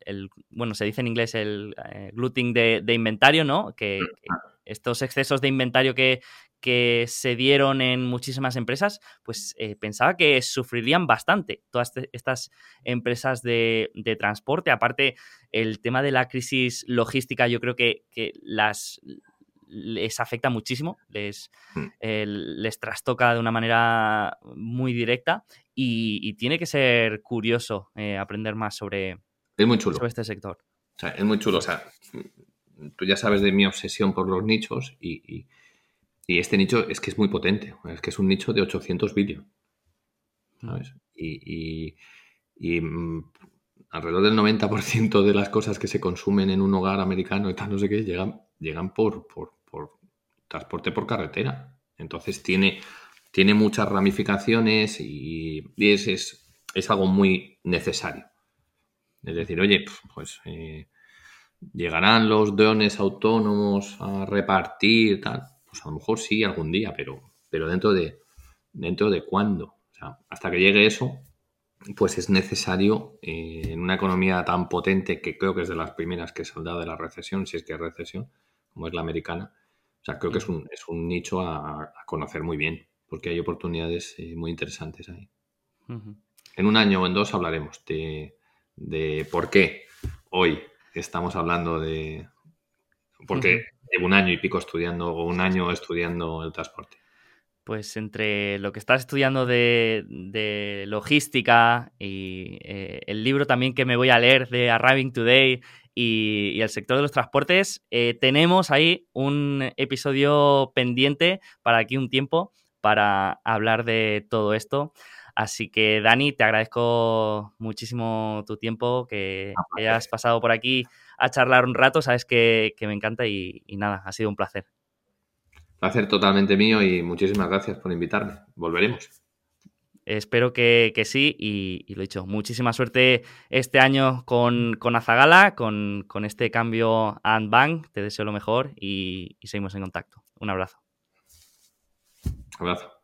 el, bueno, se dice en inglés el eh, gluting de, de, inventario, ¿no? Que, que, estos excesos de inventario que, que se dieron en muchísimas empresas, pues eh, pensaba que sufrirían bastante todas estas empresas de, transporte. Aparte, el tema de la crisis logística yo creo que, las les afecta muchísimo, les, hmm. les trastoca de una manera muy directa y, tiene que ser curioso eh, aprender más sobre, es muy chulo. este sector. es muy chulo. O sea, tú ya sabes de mi obsesión por los nichos y y este nicho es que es muy potente, es que es un nicho de 800 vídeos. ¿Sabes? Y, mm, alrededor del 90% de las cosas que se consumen en un hogar americano y tal, no sé qué, llegan, llegan por, por, transporte por carretera. Entonces tiene, tiene muchas ramificaciones y, es, es, algo muy necesario. Es decir, oye, pues eh, llegarán los drones autónomos a repartir, tal pues a lo mejor sí algún día, pero, pero dentro de dentro de cuándo. O sea, hasta que llegue eso, pues es necesario eh, en una economía tan potente que creo que es de las primeras que saldrá de la recesión, si es que hay recesión, como es la americana. O sea, creo que es un, es un nicho a, conocer muy bien, porque hay oportunidades eh, muy interesantes ahí. En un año o en dos hablaremos de, de por qué hoy estamos hablando de... Porque un año y pico estudiando o un año estudiando el transporte. Pues entre lo que estás estudiando de, logística y eh, el libro también que me voy a leer de Arriving Today y, el sector de los transportes, eh, tenemos ahí un episodio pendiente para aquí un tiempo para hablar de todo esto. Así que Dani, te agradezco muchísimo tu tiempo, que ah, hayas pasado por aquí a charlar un rato, sabes que, me encanta y, nada, ha sido un placer. Placer totalmente mío y muchísimas gracias por invitarme. Volveremos. Espero que, sí y, lo he dicho, muchísima suerte este año con, con Azagala, con, este cambio a Bang. Te deseo lo mejor y, y seguimos en contacto. Un abrazo. Abrazo.